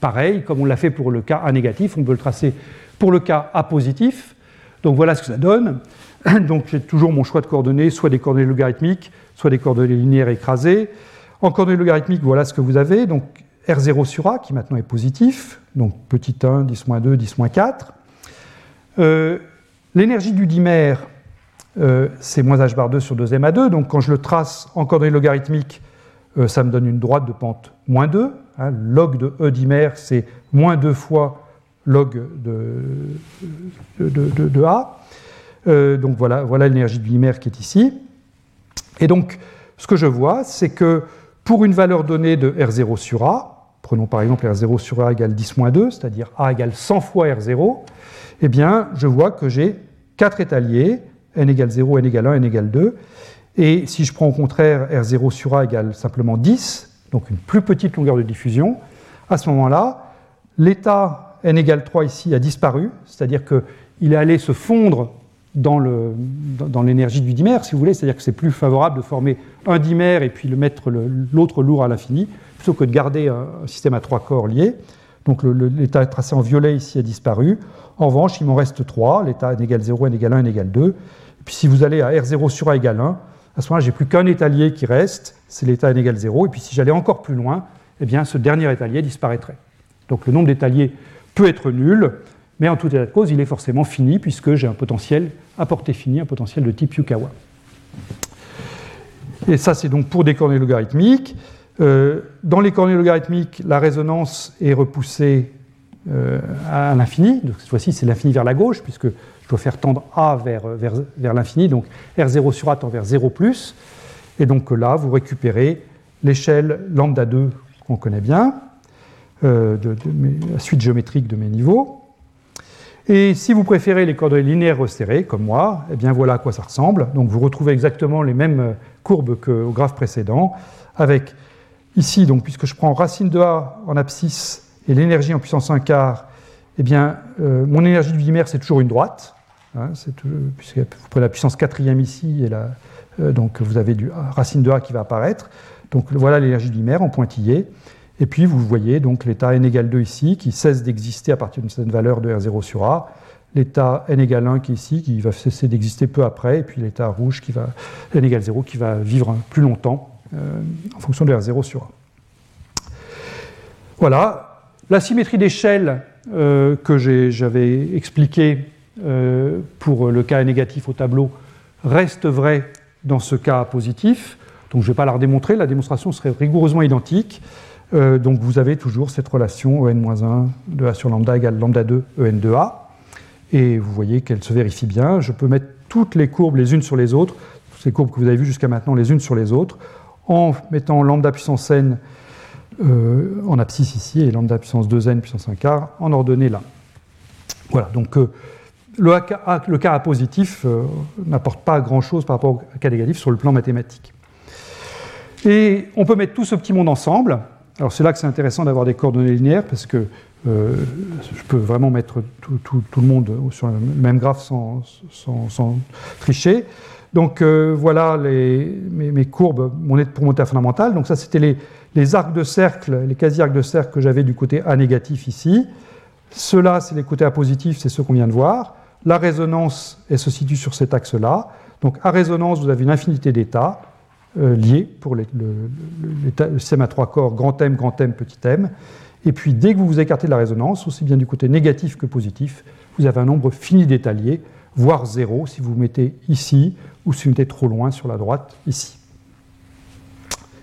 pareils, comme on l'a fait pour le cas A négatif, on peut le tracer pour le cas A positif, donc voilà ce que ça donne. Donc j'ai toujours mon choix de coordonnées, soit des coordonnées logarithmiques, soit des coordonnées linéaires écrasées. En coordonnées logarithmiques, voilà ce que vous avez. Donc R0 sur A, qui maintenant est positif, donc petit 1, 10-2, 10-4. Euh, l'énergie du dimère, euh, c'est moins h bar 2 sur 2m à 2. Donc quand je le trace en coordonnées logarithmiques, euh, ça me donne une droite de pente moins 2. Hein. log de E dimère, c'est moins 2 fois log de, A. Euh, donc voilà, voilà l'énergie du dimère qui est ici. Et donc, ce que je vois, c'est que pour une valeur donnée de R0 sur A, prenons par exemple R0 sur A égale 10 moins 2, c'est-à-dire A égale 100 fois R0, eh bien, je vois que j'ai 4 étaliers, n égale 0, n égale 1, n égale 2. Et si je prends au contraire R0 sur A égale simplement 10, donc une plus petite longueur de diffusion, à ce moment-là, l'état n égale 3 ici a disparu, c'est-à-dire qu'il est allé se fondre dans l'énergie du dimère, si vous voulez, c'est-à-dire que c'est plus favorable de former un dimère et puis le mettre l'autre lourd à l'infini, plutôt que de garder un, système à trois corps liés. Donc l'état tracé en violet ici a disparu. En revanche, il m'en reste 3, l'état n égale 0, n égale 1, n égale 2. Et puis si vous allez à R0 sur A égale 1, à ce moment-là, j'ai plus qu'un étalier qui reste, c'est l'état n égale 0, et puis si j'allais encore plus loin, eh bien, ce dernier étalier disparaîtrait. Donc le nombre d'étaliers peut être nul, mais en tout état de cause, il est forcément fini, puisque j'ai un potentiel à portée finie, un potentiel de type Yukawa. Et ça, c'est donc pour des coordonnées logarithmiques. Euh, dans les coordonnées logarithmiques, la résonance est repoussée à l'infini. Donc cette fois-ci, c'est l'infini vers la gauche, puisque je dois faire tendre A vers, vers l'infini. Donc R0 sur A tend vers 0 plus. Et donc là, vous récupérez l'échelle lambda 2 qu'on connaît bien, euh, la suite géométrique de mes niveaux. Et si vous préférez les coordonnées linéaires resserrées, comme moi, eh bien voilà à quoi ça ressemble. Donc vous retrouvez exactement les mêmes courbes qu'au graphe précédent, avec ici, donc, puisque je prends racine de A en abscisse et l'énergie en puissance 1 quart, eh bien, euh, mon énergie du dimère, c'est toujours une droite, hein, puisque vous prenez la puissance quatrième ici, et la, euh, donc vous avez du racine de A qui va apparaître. Donc voilà l'énergie du dimère en pointillé. Et puis vous voyez donc l'état n égale 2 ici, qui cesse d'exister à partir d'une certaine valeur de R0 sur A, l'état n égale 1 qui est ici, qui va cesser d'exister peu après, et puis l'état rouge qui va, n égale 0, qui va vivre plus longtemps euh, en fonction de R0 sur A. Voilà, la symétrie d'échelle euh, que j'avais expliquée euh, pour le cas négatif au tableau reste vraie dans ce cas positif. Donc je ne vais pas la redémontrer, la démonstration serait rigoureusement identique. donc vous avez toujours cette relation En-1 de A sur lambda égale lambda 2 En de A. Et vous voyez qu'elle se vérifie bien. Je peux mettre toutes les courbes les unes sur les autres, ces courbes que vous avez vues jusqu'à maintenant les unes sur les autres, en mettant lambda puissance n euh, en abscisse ici et lambda puissance 2n puissance 1 quart en ordonnée là. Voilà, donc euh, le, le, cas, A positif euh, n'apporte pas grand-chose par rapport au cas négatif sur le plan mathématique. Et on peut mettre tout ce petit monde ensemble. Alors c'est là que c'est intéressant d'avoir des coordonnées linéaires parce que je peux vraiment mettre tout, le monde sur le même graphe sans, tricher. Donc euh, voilà mes, courbes pour mon état fondamental. Donc ça c'était les, arcs de cercle, les quasi-arcs de cercle que j'avais du côté A négatif ici. Ceux-là c'est les côtés A positifs, c'est ceux qu'on vient de voir. La résonance elle se situe sur cet axe-là. Donc à résonance vous avez une infinité d'états euh, liés pour le, le, système à trois corps grand M, grand M, petit m. Et puis dès que vous vous écartez de la résonance, aussi bien du côté négatif que positif, vous avez un nombre fini d'étaliers, voire zéro si vous mettez ici ou si vous mettez trop loin sur la droite ici.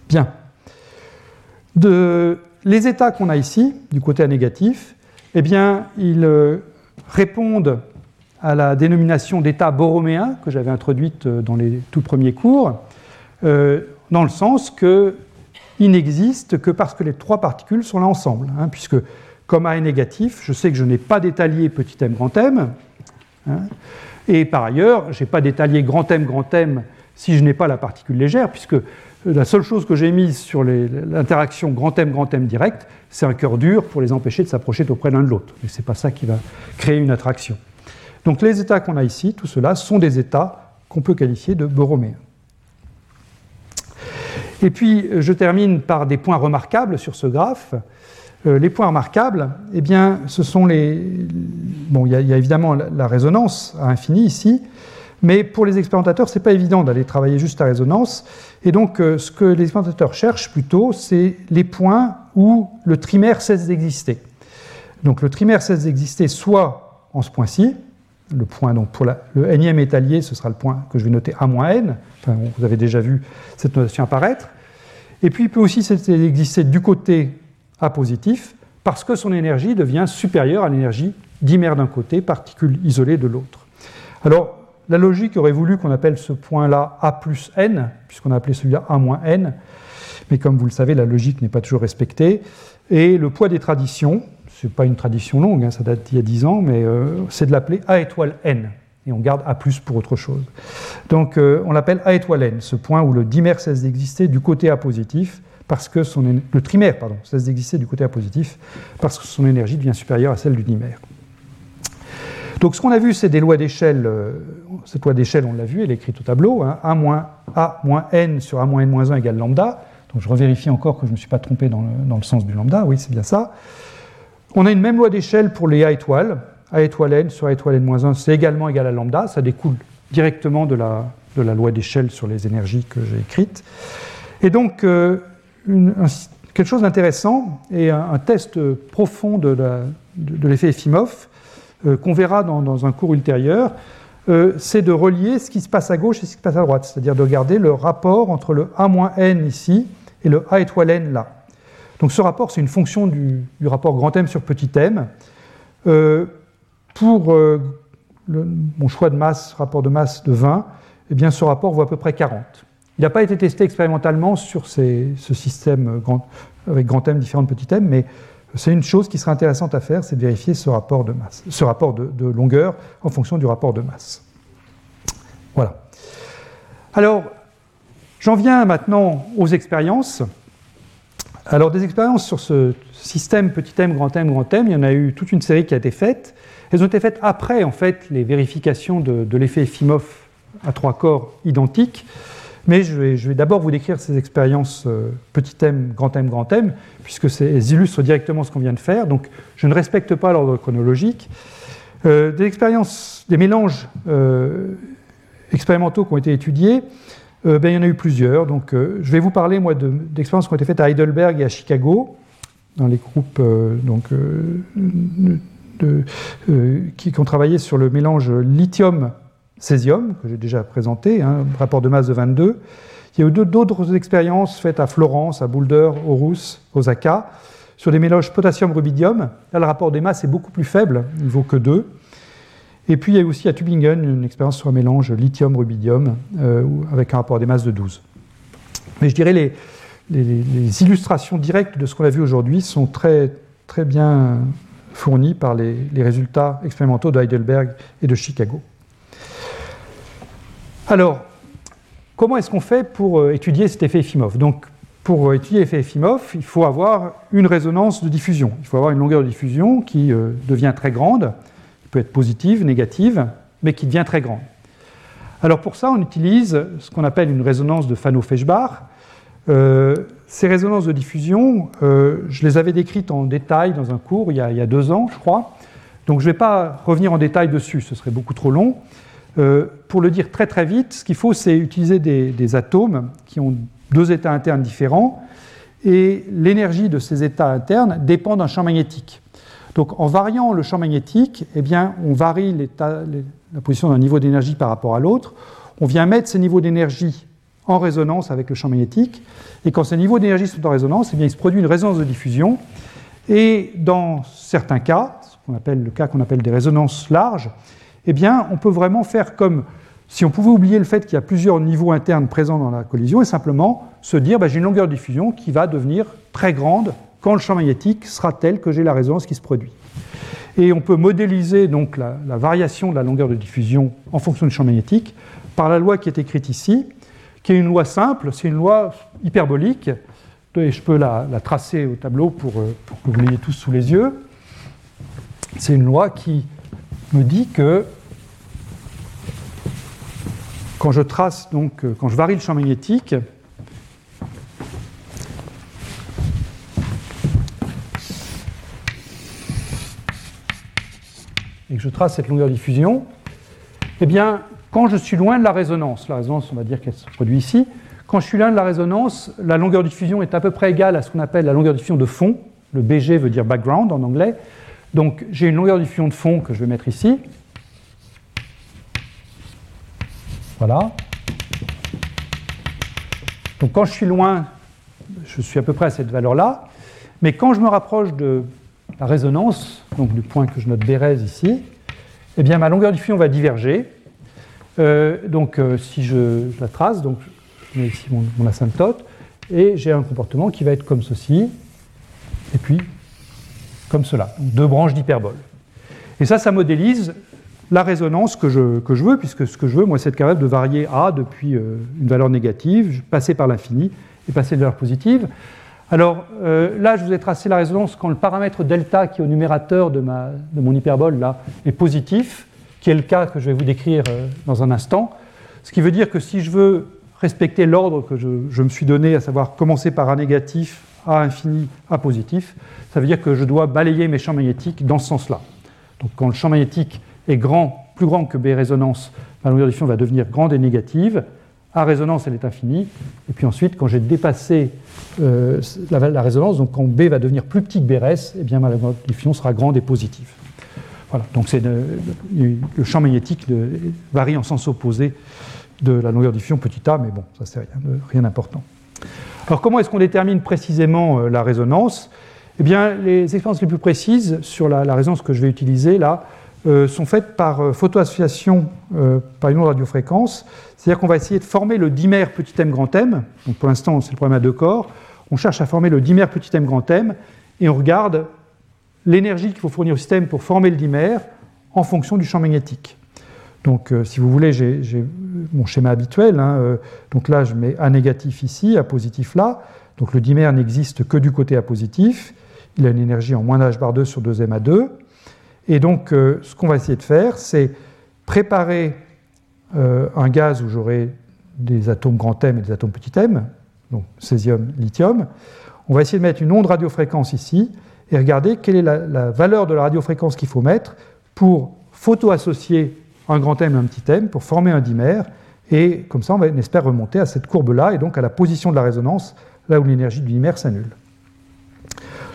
Bien. Les états qu'on a ici, du côté négatif, eh bien, ils euh, répondent à la dénomination d'état borroméen que j'avais introduite euh, dans les tout premiers cours, euh, dans le sens que il n'existe que parce que les trois particules sont là ensemble. Hein, puisque comme A est négatif, je sais que je n'ai pas d'étalier petit m grand m. Hein, et par ailleurs, je n'ai pas d'étalier grand m grand m si je n'ai pas la particule légère, puisque la seule chose que j'ai mise sur l'interaction grand M grand M direct, c'est un cœur dur pour les empêcher de s'approcher auprès l'un de l'autre. Mais ce n'est pas ça qui va créer une attraction. Donc les états qu'on a ici, tout cela, sont des états qu'on peut qualifier de borroméens. Et puis, je termine par des points remarquables sur ce graphe. Euh, les points remarquables, eh bien, ce sont les. Bon, il y, a évidemment la, résonance à infini ici, mais pour les expérimentateurs, ce n'est pas évident d'aller travailler juste à résonance. Et donc, euh, ce que les expérimentateurs cherchent plutôt, c'est les points où le trimère cesse d'exister. Donc, le trimère cesse d'exister soit en ce point-ci, le point donc pour le nème étalier, ce sera le point que je vais noter A-n. Vous avez déjà vu cette notation apparaître. Et puis il peut aussi exister du côté A positif parce que son énergie devient supérieure à l'énergie dimère d'un côté, particule isolée de l'autre. Alors la logique aurait voulu qu'on appelle ce point-là A plus n, puisqu'on a appelé celui-là A moins n, mais comme vous le savez, la logique n'est pas toujours respectée. Et le poids des traditions, ce n'est pas une tradition longue, hein, ça date d'il y a 10 ans, mais euh, c'est de l'appeler A étoile n. Et on garde A plus pour autre chose. Donc euh, on l'appelle A étoile n, ce point où le dimère cesse d'exister du côté A positif, parce que son le trimère pardon, cesse d'exister du côté positif, parce que son énergie devient supérieure à celle du dimère. Donc ce qu'on a vu, c'est des lois d'échelle. Euh, cette loi d'échelle, on l'a vu, elle est écrite au tableau. Hein, a moins A moins n sur A moins n moins 1 égale lambda. Donc je revérifie encore que je ne me suis pas trompé dans le, dans le sens du lambda. Oui, c'est bien ça. On a une même loi d'échelle pour les A étoiles. A étoile n sur A étoile n-1, c'est également égal à lambda. Ça découle directement de la de la loi d'échelle sur les énergies que j'ai écrite. Et donc, euh, quelque chose d'intéressant et un, test profond de, l'effet Efimov euh, qu'on verra dans, un cours ultérieur, euh, c'est de relier ce qui se passe à gauche et ce qui se passe à droite, c'est-à-dire de regarder le rapport entre le A-n ici et le A étoile n là. Donc ce rapport, c'est une fonction du, rapport grand M sur petit m. pour mon choix de masse, rapport de masse de 20, eh bien, ce rapport vaut à peu près 40. Il n'a pas été testé expérimentalement sur ce système avec grand M différent de petit m, mais c'est une chose qui serait intéressante à faire, c'est de vérifier ce rapport de masse, ce rapport de, longueur en fonction du rapport de masse. Voilà. Alors, j'en viens maintenant aux expériences. Alors, des expériences sur ce système petit m, grand M, grand M, il y en a eu toute une série qui a été faite. Elles ont été faites après, en fait, les vérifications de, de l'effet Efimov à trois corps identiques. Mais je vais, d'abord vous décrire ces expériences euh, petit m, grand M, grand M, puisque elles illustrent directement ce qu'on vient de faire. Donc je ne respecte pas l'ordre chronologique. Euh, des expériences, des mélanges euh, expérimentaux qui ont été étudiés, ben, il y en a eu plusieurs. Donc je vais vous parler, moi, d'expériences qui ont été faites à Heidelberg et à Chicago, dans les groupes donc, qui, ont travaillé sur le mélange lithium césium, que j'ai déjà présenté, hein, rapport de masse de 22. Il y a eu d'autres expériences faites à Florence, à Boulder, Aarhus, Osaka, sur des mélanges potassium-rubidium. Là, le rapport des masses est beaucoup plus faible, il vaut que 2. Et puis, il y a eu aussi à Tübingen une expérience sur un mélange lithium-rubidium euh, avec un rapport des masses de 12. Mais je dirais les, les, illustrations directes de ce qu'on a vu aujourd'hui sont très, très bien fournies par les résultats expérimentaux de Heidelberg et de Chicago. Alors, comment est-ce qu'on fait pour euh, étudier cet effet Efimov? Donc, pour euh, étudier l'effet Efimov, il faut avoir une résonance de diffusion. Il faut avoir une longueur de diffusion qui euh, devient très grande, qui peut être positive, négative, mais qui devient très grande. Alors pour ça, on utilise ce qu'on appelle une résonance de Fano-Feshbach. ces résonances de diffusion, je les avais décrites en détail dans un cours il y, a, il y a deux ans, je crois. Donc je ne vais pas revenir en détail dessus, ce serait beaucoup trop long. Euh, pour le dire très très vite, ce qu'il faut, c'est utiliser des, atomes qui ont deux états internes différents, et l'énergie de ces états internes dépend d'un champ magnétique. Donc en variant le champ magnétique, eh bien, on varie la position d'un niveau d'énergie par rapport à l'autre. On vient mettre ces niveaux d'énergie en résonance avec le champ magnétique, et quand ces niveaux d'énergie sont en résonance, eh bien, il se produit une résonance de diffusion. Et dans certains cas, ce qu'on appelle le cas qu'on appelle des résonances larges, eh bien, on peut vraiment faire comme si on pouvait oublier le fait qu'il y a plusieurs niveaux internes présents dans la collision et simplement se dire bah, j'ai une longueur de diffusion qui va devenir très grande quand le champ magnétique sera tel que j'ai la résonance qui se produit. Et on peut modéliser donc la, variation de la longueur de diffusion en fonction du champ magnétique par la loi qui est écrite ici, qui est une loi simple, c'est une loi hyperbolique, et je peux la, tracer au tableau pour, euh, pour que vous l'ayez tous sous les yeux. C'est une loi qui me dit que quand je trace, donc, euh, quand je varie le champ magnétique, et que je trace cette longueur de diffusion, eh bien, quand je suis loin de la résonance, la résonance, on va dire qu'elle se produit ici, quand je suis loin de la résonance, la longueur de diffusion est à peu près égale à ce qu'on appelle la longueur de diffusion de fond. Le BG veut dire background en anglais. Donc j'ai une longueur de diffusion de fond que je vais mettre ici. Voilà. Donc quand je suis loin, je suis à peu près à cette valeur-là. Mais quand je me rapproche de la résonance, donc du point que je note Bérez ici, eh bien ma longueur de diffusion va diverger. Euh, donc euh, si je, la trace, donc je mets ici mon asymptote, et j'ai un comportement qui va être comme ceci. Et puis comme cela, deux branches d'hyperbole. Et ça, ça modélise la résonance que je, veux, puisque ce que je veux, moi, c'est capable de varier A depuis euh, une valeur négative, passer par l'infini et passer de valeur positive. Alors euh, là, je vous ai tracé la résonance quand le paramètre delta, qui est au numérateur de, ma, de mon hyperbole, là, est positif, qui est le cas que je vais vous décrire euh, dans un instant. Ce qui veut dire que si je veux respecter l'ordre que je, je, me suis donné, à savoir commencer par un négatif, A infini, A positif, ça veut dire que je dois balayer mes champs magnétiques dans ce sens-là. Donc quand le champ magnétique est grand, plus grand que B résonance, la longueur diffusion va devenir grande et négative. À résonance, elle est infinie. Et puis ensuite, quand j'ai dépassé euh, la, résonance, donc quand B va devenir plus petit que BRS, eh bien ma longueur diffusion sera grande et positive. Voilà, donc le, champ magnétique varie en sens opposé de la longueur diffusion petit a, mais bon, ça c'est rien d'important. Alors comment est-ce qu'on détermine précisément euh, la résonance? Eh bien, les expériences les plus précises sur la, résonance que je vais utiliser là euh, sont faites par euh, photoassociation par une onde radiofréquence. C'est-à-dire qu'on va essayer de former le dimère petit m grand m. Donc pour l'instant, c'est le problème à deux corps. On cherche à former le dimère petit m grand m et on regarde l'énergie qu'il faut fournir au système pour former le dimère en fonction du champ magnétique. Donc, euh, si vous voulez, j'ai mon schéma habituel. Hein, euh, donc là, je mets A négatif ici, A positif là. Donc le dimère n'existe que du côté A positif. Il a une énergie en moins h bar 2 sur 2m à 2. Et donc, euh, ce qu'on va essayer de faire, c'est préparer un gaz où j'aurai des atomes grand M et des atomes petit m, donc césium, lithium. On va essayer de mettre une onde radiofréquence ici et regarder quelle est la, valeur de la radiofréquence qu'il faut mettre pour photoassocier un grand M et un petit m pour former un dimère. Et comme ça, on, va, espère remonter à cette courbe-là et donc à la position de la résonance, là où l'énergie du dimère s'annule.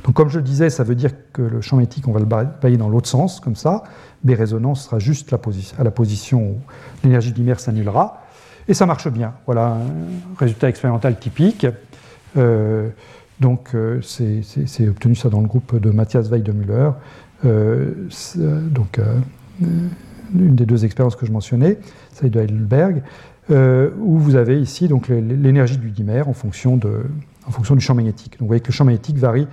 Donc, comme je le disais, ça veut dire que le champ magnétique, on va le balayer dans l'autre sens, comme ça. B résonance sera juste à la position où l'énergie du dimère s'annulera. Et ça marche bien. Voilà un résultat expérimental typique. Euh, donc, euh, c'est obtenu ça dans le groupe de Matthias Weidemüller. Euh, donc, une des deux expériences que je mentionnais, celle de Heidelberg, où vous avez ici l'énergie du dimère en fonction, de, en fonction du champ magnétique. Donc vous voyez que le champ magnétique varie.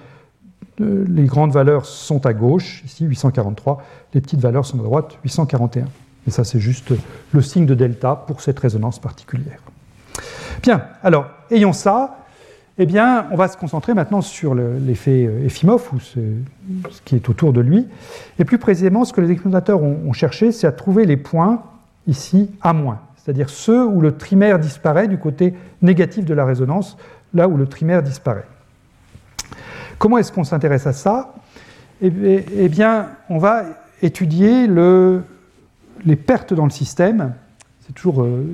Euh, les grandes valeurs sont à gauche, ici 843, les petites valeurs sont à droite, 841. Et ça, c'est juste le signe de delta pour cette résonance particulière. Bien, alors, ayant ça, eh bien, on va se concentrer maintenant sur l'effet euh, Efimov, ou ce, qui est autour de lui. Et plus précisément, ce que les expérimentateurs ont, cherché, c'est à trouver les points ici à moins, c'est-à-dire ceux où le trimère disparaît du côté négatif de la résonance, là où le trimère disparaît. Comment est-ce qu'on s'intéresse à ça? Eh, eh bien, on va étudier les pertes dans le système. C'est toujours euh,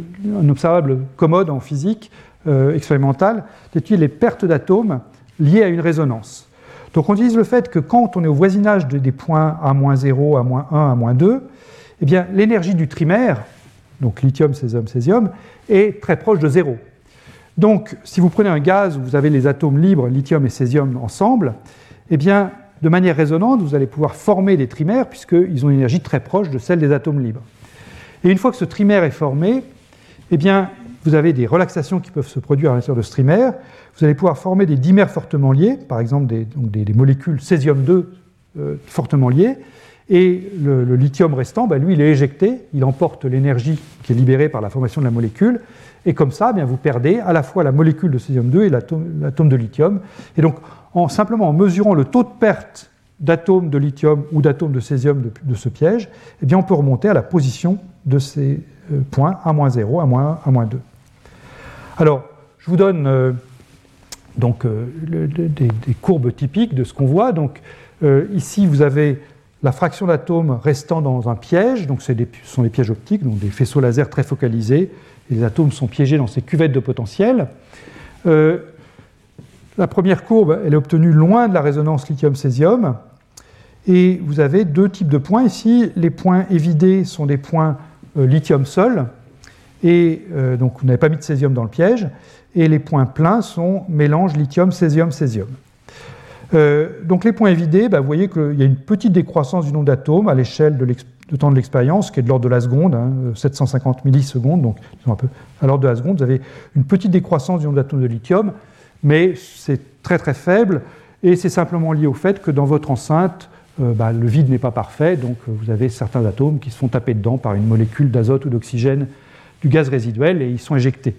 un observable commode en physique euh, expérimentale d'étudier les pertes d'atomes liées à une résonance. Donc on utilise le fait que quand on est au voisinage des points A-0, A-1, A-2, eh bien l'énergie du trimère, donc lithium, césium, césium, est très proche de zéro. Donc si vous prenez un gaz où vous avez les atomes libres, lithium et césium ensemble, eh de manière résonante, vous allez pouvoir former des trimères puisqu'ils ont une énergie très proche de celle des atomes libres. Et une fois que ce trimère est formé, eh vous avez des relaxations qui peuvent se produire à l'intérieur de ce trimère. Vous allez pouvoir former des dimères fortement liés, par exemple des, molécules césium-2 euh, fortement liées. Et le, lithium restant, bah, lui, il est éjecté, il emporte l'énergie qui est libérée par la formation de la molécule. Et comme ça, eh vous perdez à la fois la molécule de césium-2 et l'atome de lithium. Et donc, en, simplement en mesurant le taux de perte d'atomes de lithium ou d'atomes de césium de, ce piège, eh bien, on peut remonter à la position de ces euh, points, à moins 0, à moins 1, à moins 2. Alors, je vous donne euh, donc, euh, des, courbes typiques de ce qu'on voit. Donc, ici, vous avez la fraction d'atomes restant dans un piège. Donc, ce sont des pièges optiques, donc des faisceaux laser très focalisés. Les atomes sont piégés dans ces cuvettes de potentiel. la première courbe, elle est obtenue loin de la résonance lithium-césium. Et vous avez deux types de points ici. Les points évidés sont des points lithium seul, et euh, donc vous n'avez pas mis de césium dans le piège, et les points pleins sont mélange lithium, césium, césium. Euh, donc les points évidés, bah, vous voyez qu'il y a une petite décroissance du nombre d'atomes à l'échelle de, temps de l'expérience, qui est de l'ordre de la seconde, 750 hein, millisecondes, donc à l'ordre de la seconde, vous avez une petite décroissance du nombre d'atomes de lithium, mais c'est très très faible, et c'est simplement lié au fait que dans votre enceinte, euh, bah, le vide n'est pas parfait, donc vous avez certains atomes qui se font taper dedans par une molécule d'azote ou d'oxygène du gaz résiduel et ils sont éjectés.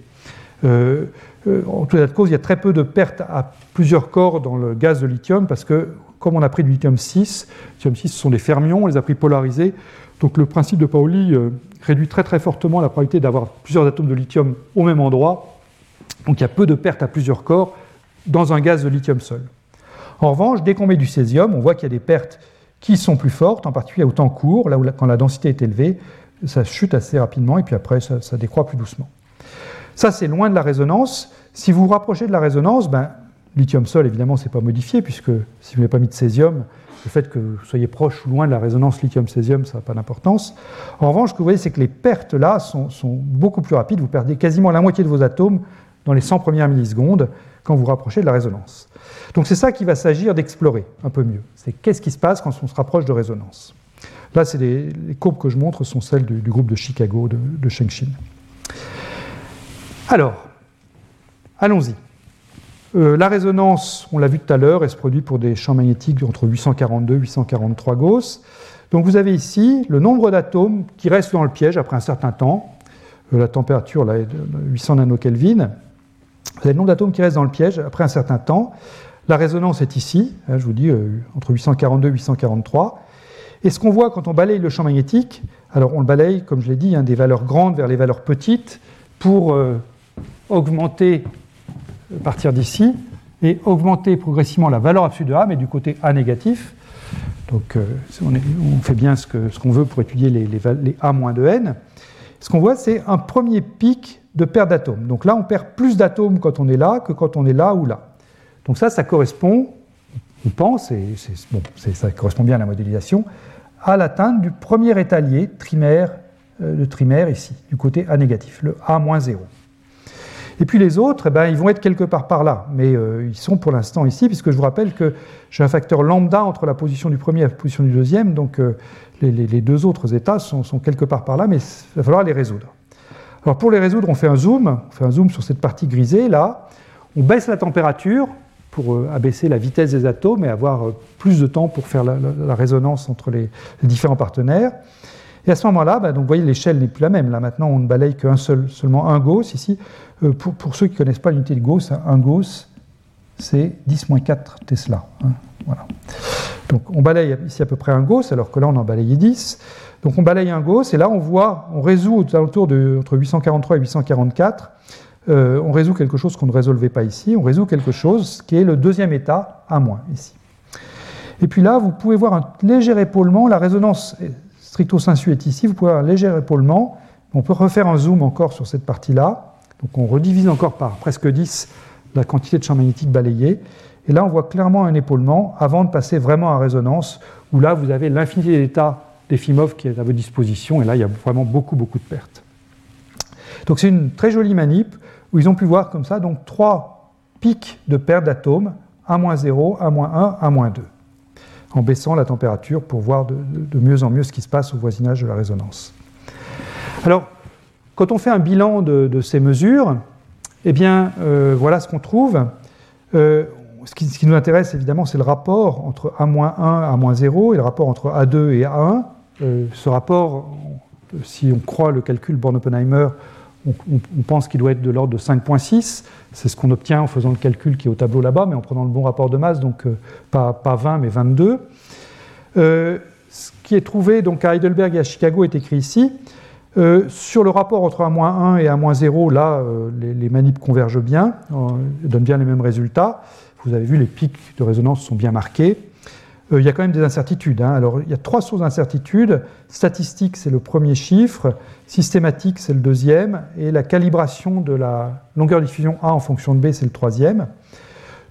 Euh, euh, en tout état de cause, il y a très peu de pertes à plusieurs corps dans le gaz de lithium parce que, comme on a pris du lithium 6, lithium 6 ce sont des fermions, on les a pris polarisés. Donc le principe de Pauli euh, réduit très fortement la probabilité d'avoir plusieurs atomes de lithium au même endroit. Donc il y a peu de pertes à plusieurs corps dans un gaz de lithium seul. En revanche, dès qu'on met du césium, on voit qu'il y a des pertes qui sont plus fortes, en particulier au temps court, là où quand la densité est élevée, ça chute assez rapidement et puis après ça, décroît plus doucement. Ça, c'est loin de la résonance. Si vous vous rapprochez de la résonance, ben, lithium-sol, évidemment, c'est pas modifié, puisque si vous n'avez pas mis de césium, le fait que vous soyez proche ou loin de la résonance lithium-césium, ça n'a pas d'importance. En revanche, ce que vous voyez, c'est que les pertes là sont, beaucoup plus rapides. Vous perdez quasiment la moitié de vos atomes dans les 100 premières millisecondes quand vous rapprochez de la résonance. Donc c'est ça qu'il va s'agir d'explorer un peu mieux. C'est qu'est-ce qui se passe quand on se rapproche de résonance. Là, c'est les, courbes que je montre sont celles du, groupe de Chicago de, de Shengshin. Alors, allons-y. Euh, la résonance, on l'a vu tout à l'heure, elle se produit pour des champs magnétiques entre 842 et 843 Gauss. Donc vous avez ici le nombre d'atomes qui restent dans le piège après un certain temps. Euh, la température là, est de 800 nanokelvin. Vous avez le nombre d'atomes qui restent dans le piège après un certain temps. La résonance est ici, hein, je vous dis, euh, entre 842 et 843. Et ce qu'on voit quand on balaye le champ magnétique, alors on le balaye, comme je l'ai dit, hein, des valeurs grandes vers les valeurs petites pour augmenter partir d'ici et augmenter progressivement la valeur absolue de A, mais du côté A négatif. Donc euh, on, fait bien ce qu'on veut pour étudier les, A moins de n. Ce qu'on voit, c'est un premier pic de perte d'atomes. Donc là, on perd plus d'atomes quand on est là que quand on est là ou là. Donc ça, ça correspond, on pense, et ça correspond bien à la modélisation, à l'atteinte du premier étalier euh, de trimaire ici, du côté A négatif, le A moins 0. Et puis les autres, eh ben, ils vont être quelque part par là, mais euh, ils sont pour l'instant ici, puisque je vous rappelle que j'ai un facteur lambda entre la position du premier et la position du deuxième, donc euh, les, deux autres états sont, quelque part par là, mais il va falloir les résoudre. Alors pour les résoudre, on fait un zoom, on fait un zoom sur cette partie grisée là, on baisse la température pour euh, abaisser la vitesse des atomes et avoir plus de temps pour faire la, résonance entre les différents partenaires. Et à ce moment-là, bah, vous voyez, l'échelle n'est plus la même. Là, maintenant, on ne balaye qu'un seul, seulement un Gauss. Ici, euh, pour, ceux qui ne connaissent pas l'unité de Gauss, un Gauss, c'est 10-4 Tesla. Hein, voilà. Donc, on balaye ici à peu près un Gauss, alors que là, on en balayait 10. Donc, on balaye un Gauss, et là, on voit, on résout autour de entre 843 et 844. Euh, on résout quelque chose qu'on ne résolvait pas ici. On résout quelque chose qui est le deuxième état à moins ici. Et puis là, vous pouvez voir un léger épaulement. La résonance stricto sensu est ici, vous pouvez avoir un léger épaulement. On peut refaire un zoom encore sur cette partie-là. Donc on redivise encore par presque 10 la quantité de champ magnétique balayé. Et là, on voit clairement un épaulement avant de passer vraiment à résonance, où là, vous avez l'infinité d'états d'Efimov qui est à votre disposition, et là, il y a vraiment beaucoup, beaucoup de pertes. Donc c'est une très jolie manip, où ils ont pu voir comme ça donc trois pics de pertes d'atomes, 1 0, 1 1, 1 2 en baissant la température pour voir de, mieux en mieux ce qui se passe au voisinage de la résonance. Alors, quand on fait un bilan de, ces mesures, eh bien, euh, voilà ce qu'on trouve. Euh, ce, qui, nous intéresse, évidemment, c'est le rapport entre A-1, A-0 et le rapport entre A2 et A1. Euh, ce rapport, si on croit le calcul Born-Oppenheimer, on, pense qu'il doit être de l'ordre de 5.6. C'est ce qu'on obtient en faisant le calcul qui est au tableau là-bas, mais en prenant le bon rapport de masse, donc euh, pas, 20 mais 22. Euh, ce qui est trouvé donc à Heidelberg et à Chicago est écrit ici. Euh, sur le rapport entre A-1 et A-0, là, les, les, convergent bien, donnent bien les mêmes résultats. Vous avez vu, les pics de résonance sont bien marqués. Euh, il y a quand même des incertitudes. Hein. Alors, il y a trois sources d'incertitude. Statistique, c'est le premier chiffre. Systématique, c'est le deuxième. Et la calibration de la longueur de diffusion A en fonction de B, c'est le troisième.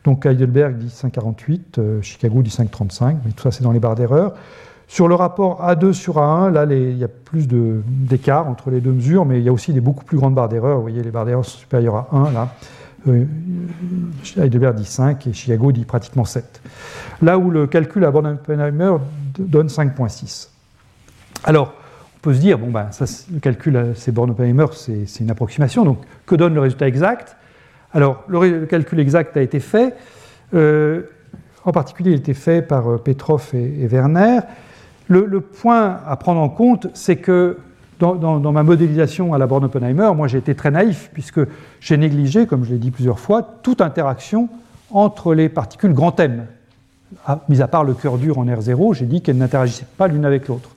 Donc, Heidelberg dit 5,48, euh, Chicago dit 5,35, mais tout ça, c'est dans les barres d'erreur. Sur le rapport A2 sur A1, là, il y a plus d'écart entre les deux mesures, mais il y a aussi des beaucoup plus grandes barres d'erreur. Vous voyez, les barres d'erreur sont supérieures à 1, là. Euh, Heidelberg dit 5 et Chicago dit pratiquement 7. Là où le calcul à Born-Oppenheimer donne 5,6. Alors, on peut se dire, bon, ben, ça, le calcul, c'est Born-Oppenheimer, c'est une approximation, donc que donne le résultat exact? Alors, le, calcul exact a été fait, euh, en particulier, il a été fait par euh, Petrov et, Werner. le, point à prendre en compte, c'est que dans, ma modélisation à la borne Oppenheimer, moi j'ai été très naïf, puisque j'ai négligé, comme je l'ai dit plusieurs fois, toute interaction entre les particules grand M. Ah, mis à part le cœur dur en R0, j'ai dit qu'elles n'interagissaient pas l'une avec l'autre.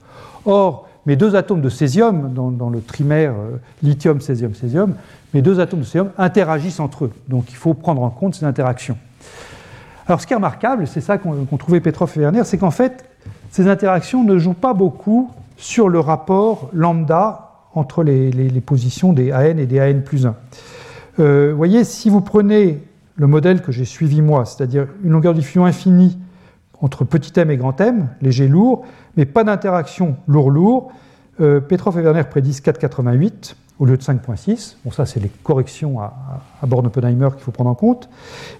Or, mes deux atomes de césium, dans, le trimère euh, lithium, césium, césium, mes deux atomes de césium interagissent entre eux. Donc il faut prendre en compte ces interactions. Alors ce qui est remarquable, c'est ça qu'ont trouvé Petrov et Werner, c'est qu'en fait, ces interactions ne jouent pas beaucoup sur le rapport lambda entre les, positions des AN et des AN plus 1. Euh, vous voyez, si vous prenez le modèle que j'ai suivi moi, c'est-à-dire une longueur de diffusion infinie entre petit m et grand m, léger, lourd, mais pas d'interaction lourd-lourd, euh, Petrov et Werner prédisent 4,88 au lieu de 5,6. Bon, ça, c'est les corrections à, à Born-Oppenheimer qu'il faut prendre en compte.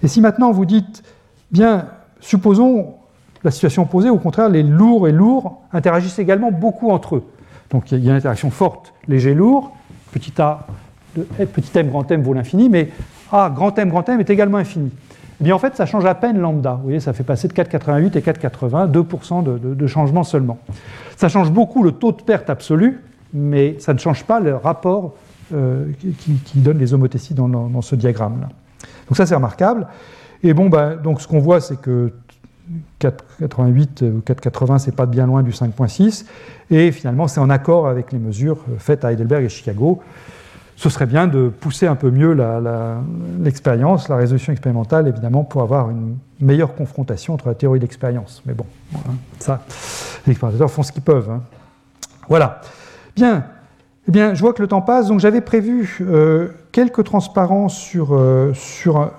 Et si maintenant vous dites, bien, supposons la situation opposée, au contraire, les lourds et lourds interagissent également beaucoup entre eux. Donc il y a une interaction forte, léger, lourd, petit a, petit m, grand m vaut l'infini, mais a, grand m, grand m est également infini. Eh bien en fait, ça change à peine lambda. Vous voyez, ça fait passer de 4,88 et 4,80, 2% de, changement seulement. Ça change beaucoup le taux de perte absolu, mais ça ne change pas le rapport euh, qui, donne les homothéties dans, ce diagramme-là. Donc ça, c'est remarquable. Et bon, ben, donc ce qu'on voit, c'est que 4,88 ou 4,80, c'est pas bien loin du 5,6. Et finalement, c'est en accord avec les mesures faites à Heidelberg et Chicago. Ce serait bien de pousser un peu mieux l'expérience, la, résolution expérimentale, évidemment, pour avoir une meilleure confrontation entre la théorie et l'expérience. Mais bon, hein, ça, les expérimentateurs font ce qu'ils peuvent. Hein. Voilà. Bien. Eh bien, je vois que le temps passe, donc j'avais prévu euh, quelques transparences sur, euh, sur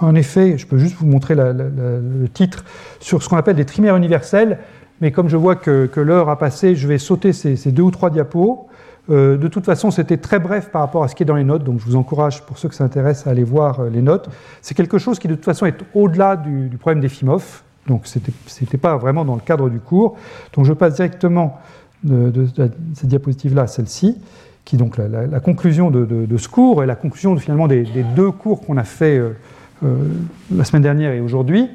en effet, je peux juste vous montrer le titre sur ce qu'on appelle des trimères universels, mais comme je vois que, l'heure a passé, je vais sauter ces, deux ou trois diapos. Euh, de toute façon, c'était très bref par rapport à ce qui est dans les notes, donc je vous encourage, pour ceux qui s'intéressent, à aller voir euh, les notes. C'est quelque chose qui, de toute façon, est au-delà du, problème des FIMOF, donc ce n'était pas vraiment dans le cadre du cours. Donc je passe directement de, cette diapositive-là à celle-ci, qui est donc la, conclusion de, ce cours et la conclusion finalement des, deux cours qu'on a fait. Euh, la semaine dernière et aujourd'hui.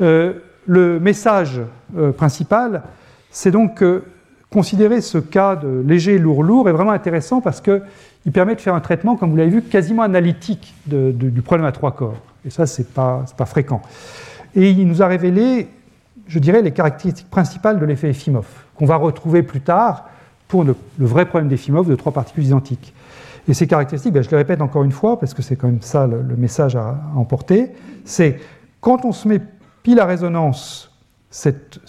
Euh, le message euh, principal, c'est donc que considérer ce cas de léger, lourd, lourd est vraiment intéressant parce qu'il permet de faire un traitement, comme vous l'avez vu, quasiment analytique du problème à trois corps. Et ça, ce n'est pas, pas, fréquent. Et il nous a révélé, je dirais, les caractéristiques principales de l'effet Efimov, qu'on va retrouver plus tard pour le, le vrai problème d'Efimov de trois particules identiques. Et ces caractéristiques, ben, je les répète encore une fois, parce que c'est quand même ça le, message à, emporter, c'est quand on se met pile à résonance cette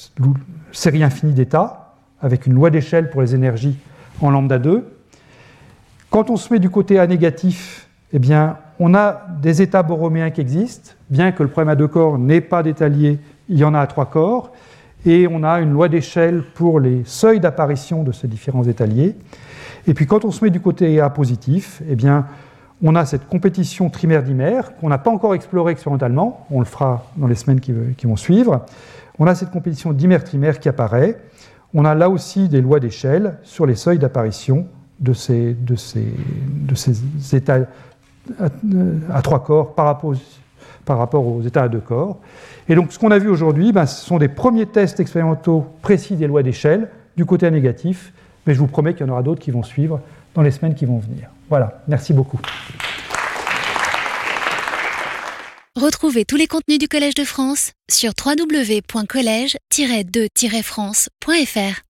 série infinie d'états, avec une loi d'échelle pour les énergies en lambda 2, quand on se met du côté A négatif, eh bien, on a des états borroméens qui existent, bien que le problème à deux corps n'ait pas d'état lié, il y en a à trois corps, et on a une loi d'échelle pour les seuils d'apparition de ces différents états liés. Et puis quand on se met du côté A positif, eh bien, on a cette compétition trimère-dimère qu'on n'a pas encore explorée expérimentalement, on le fera dans les semaines qui, vont suivre. On a cette compétition dimère-trimère qui apparaît. On a là aussi des lois d'échelle sur les seuils d'apparition de ces, de, ces, de ces états à, trois corps par rapport, par rapport, aux états à deux corps. Et donc ce qu'on a vu aujourd'hui, ben, ce sont des premiers tests expérimentaux précis des lois d'échelle du côté négatif mais je vous promets qu'il y en aura d'autres qui vont suivre dans les semaines qui vont venir. Voilà, merci beaucoup. Retrouvez tous les contenus du Collège de France sur www.colège-2-france.fr.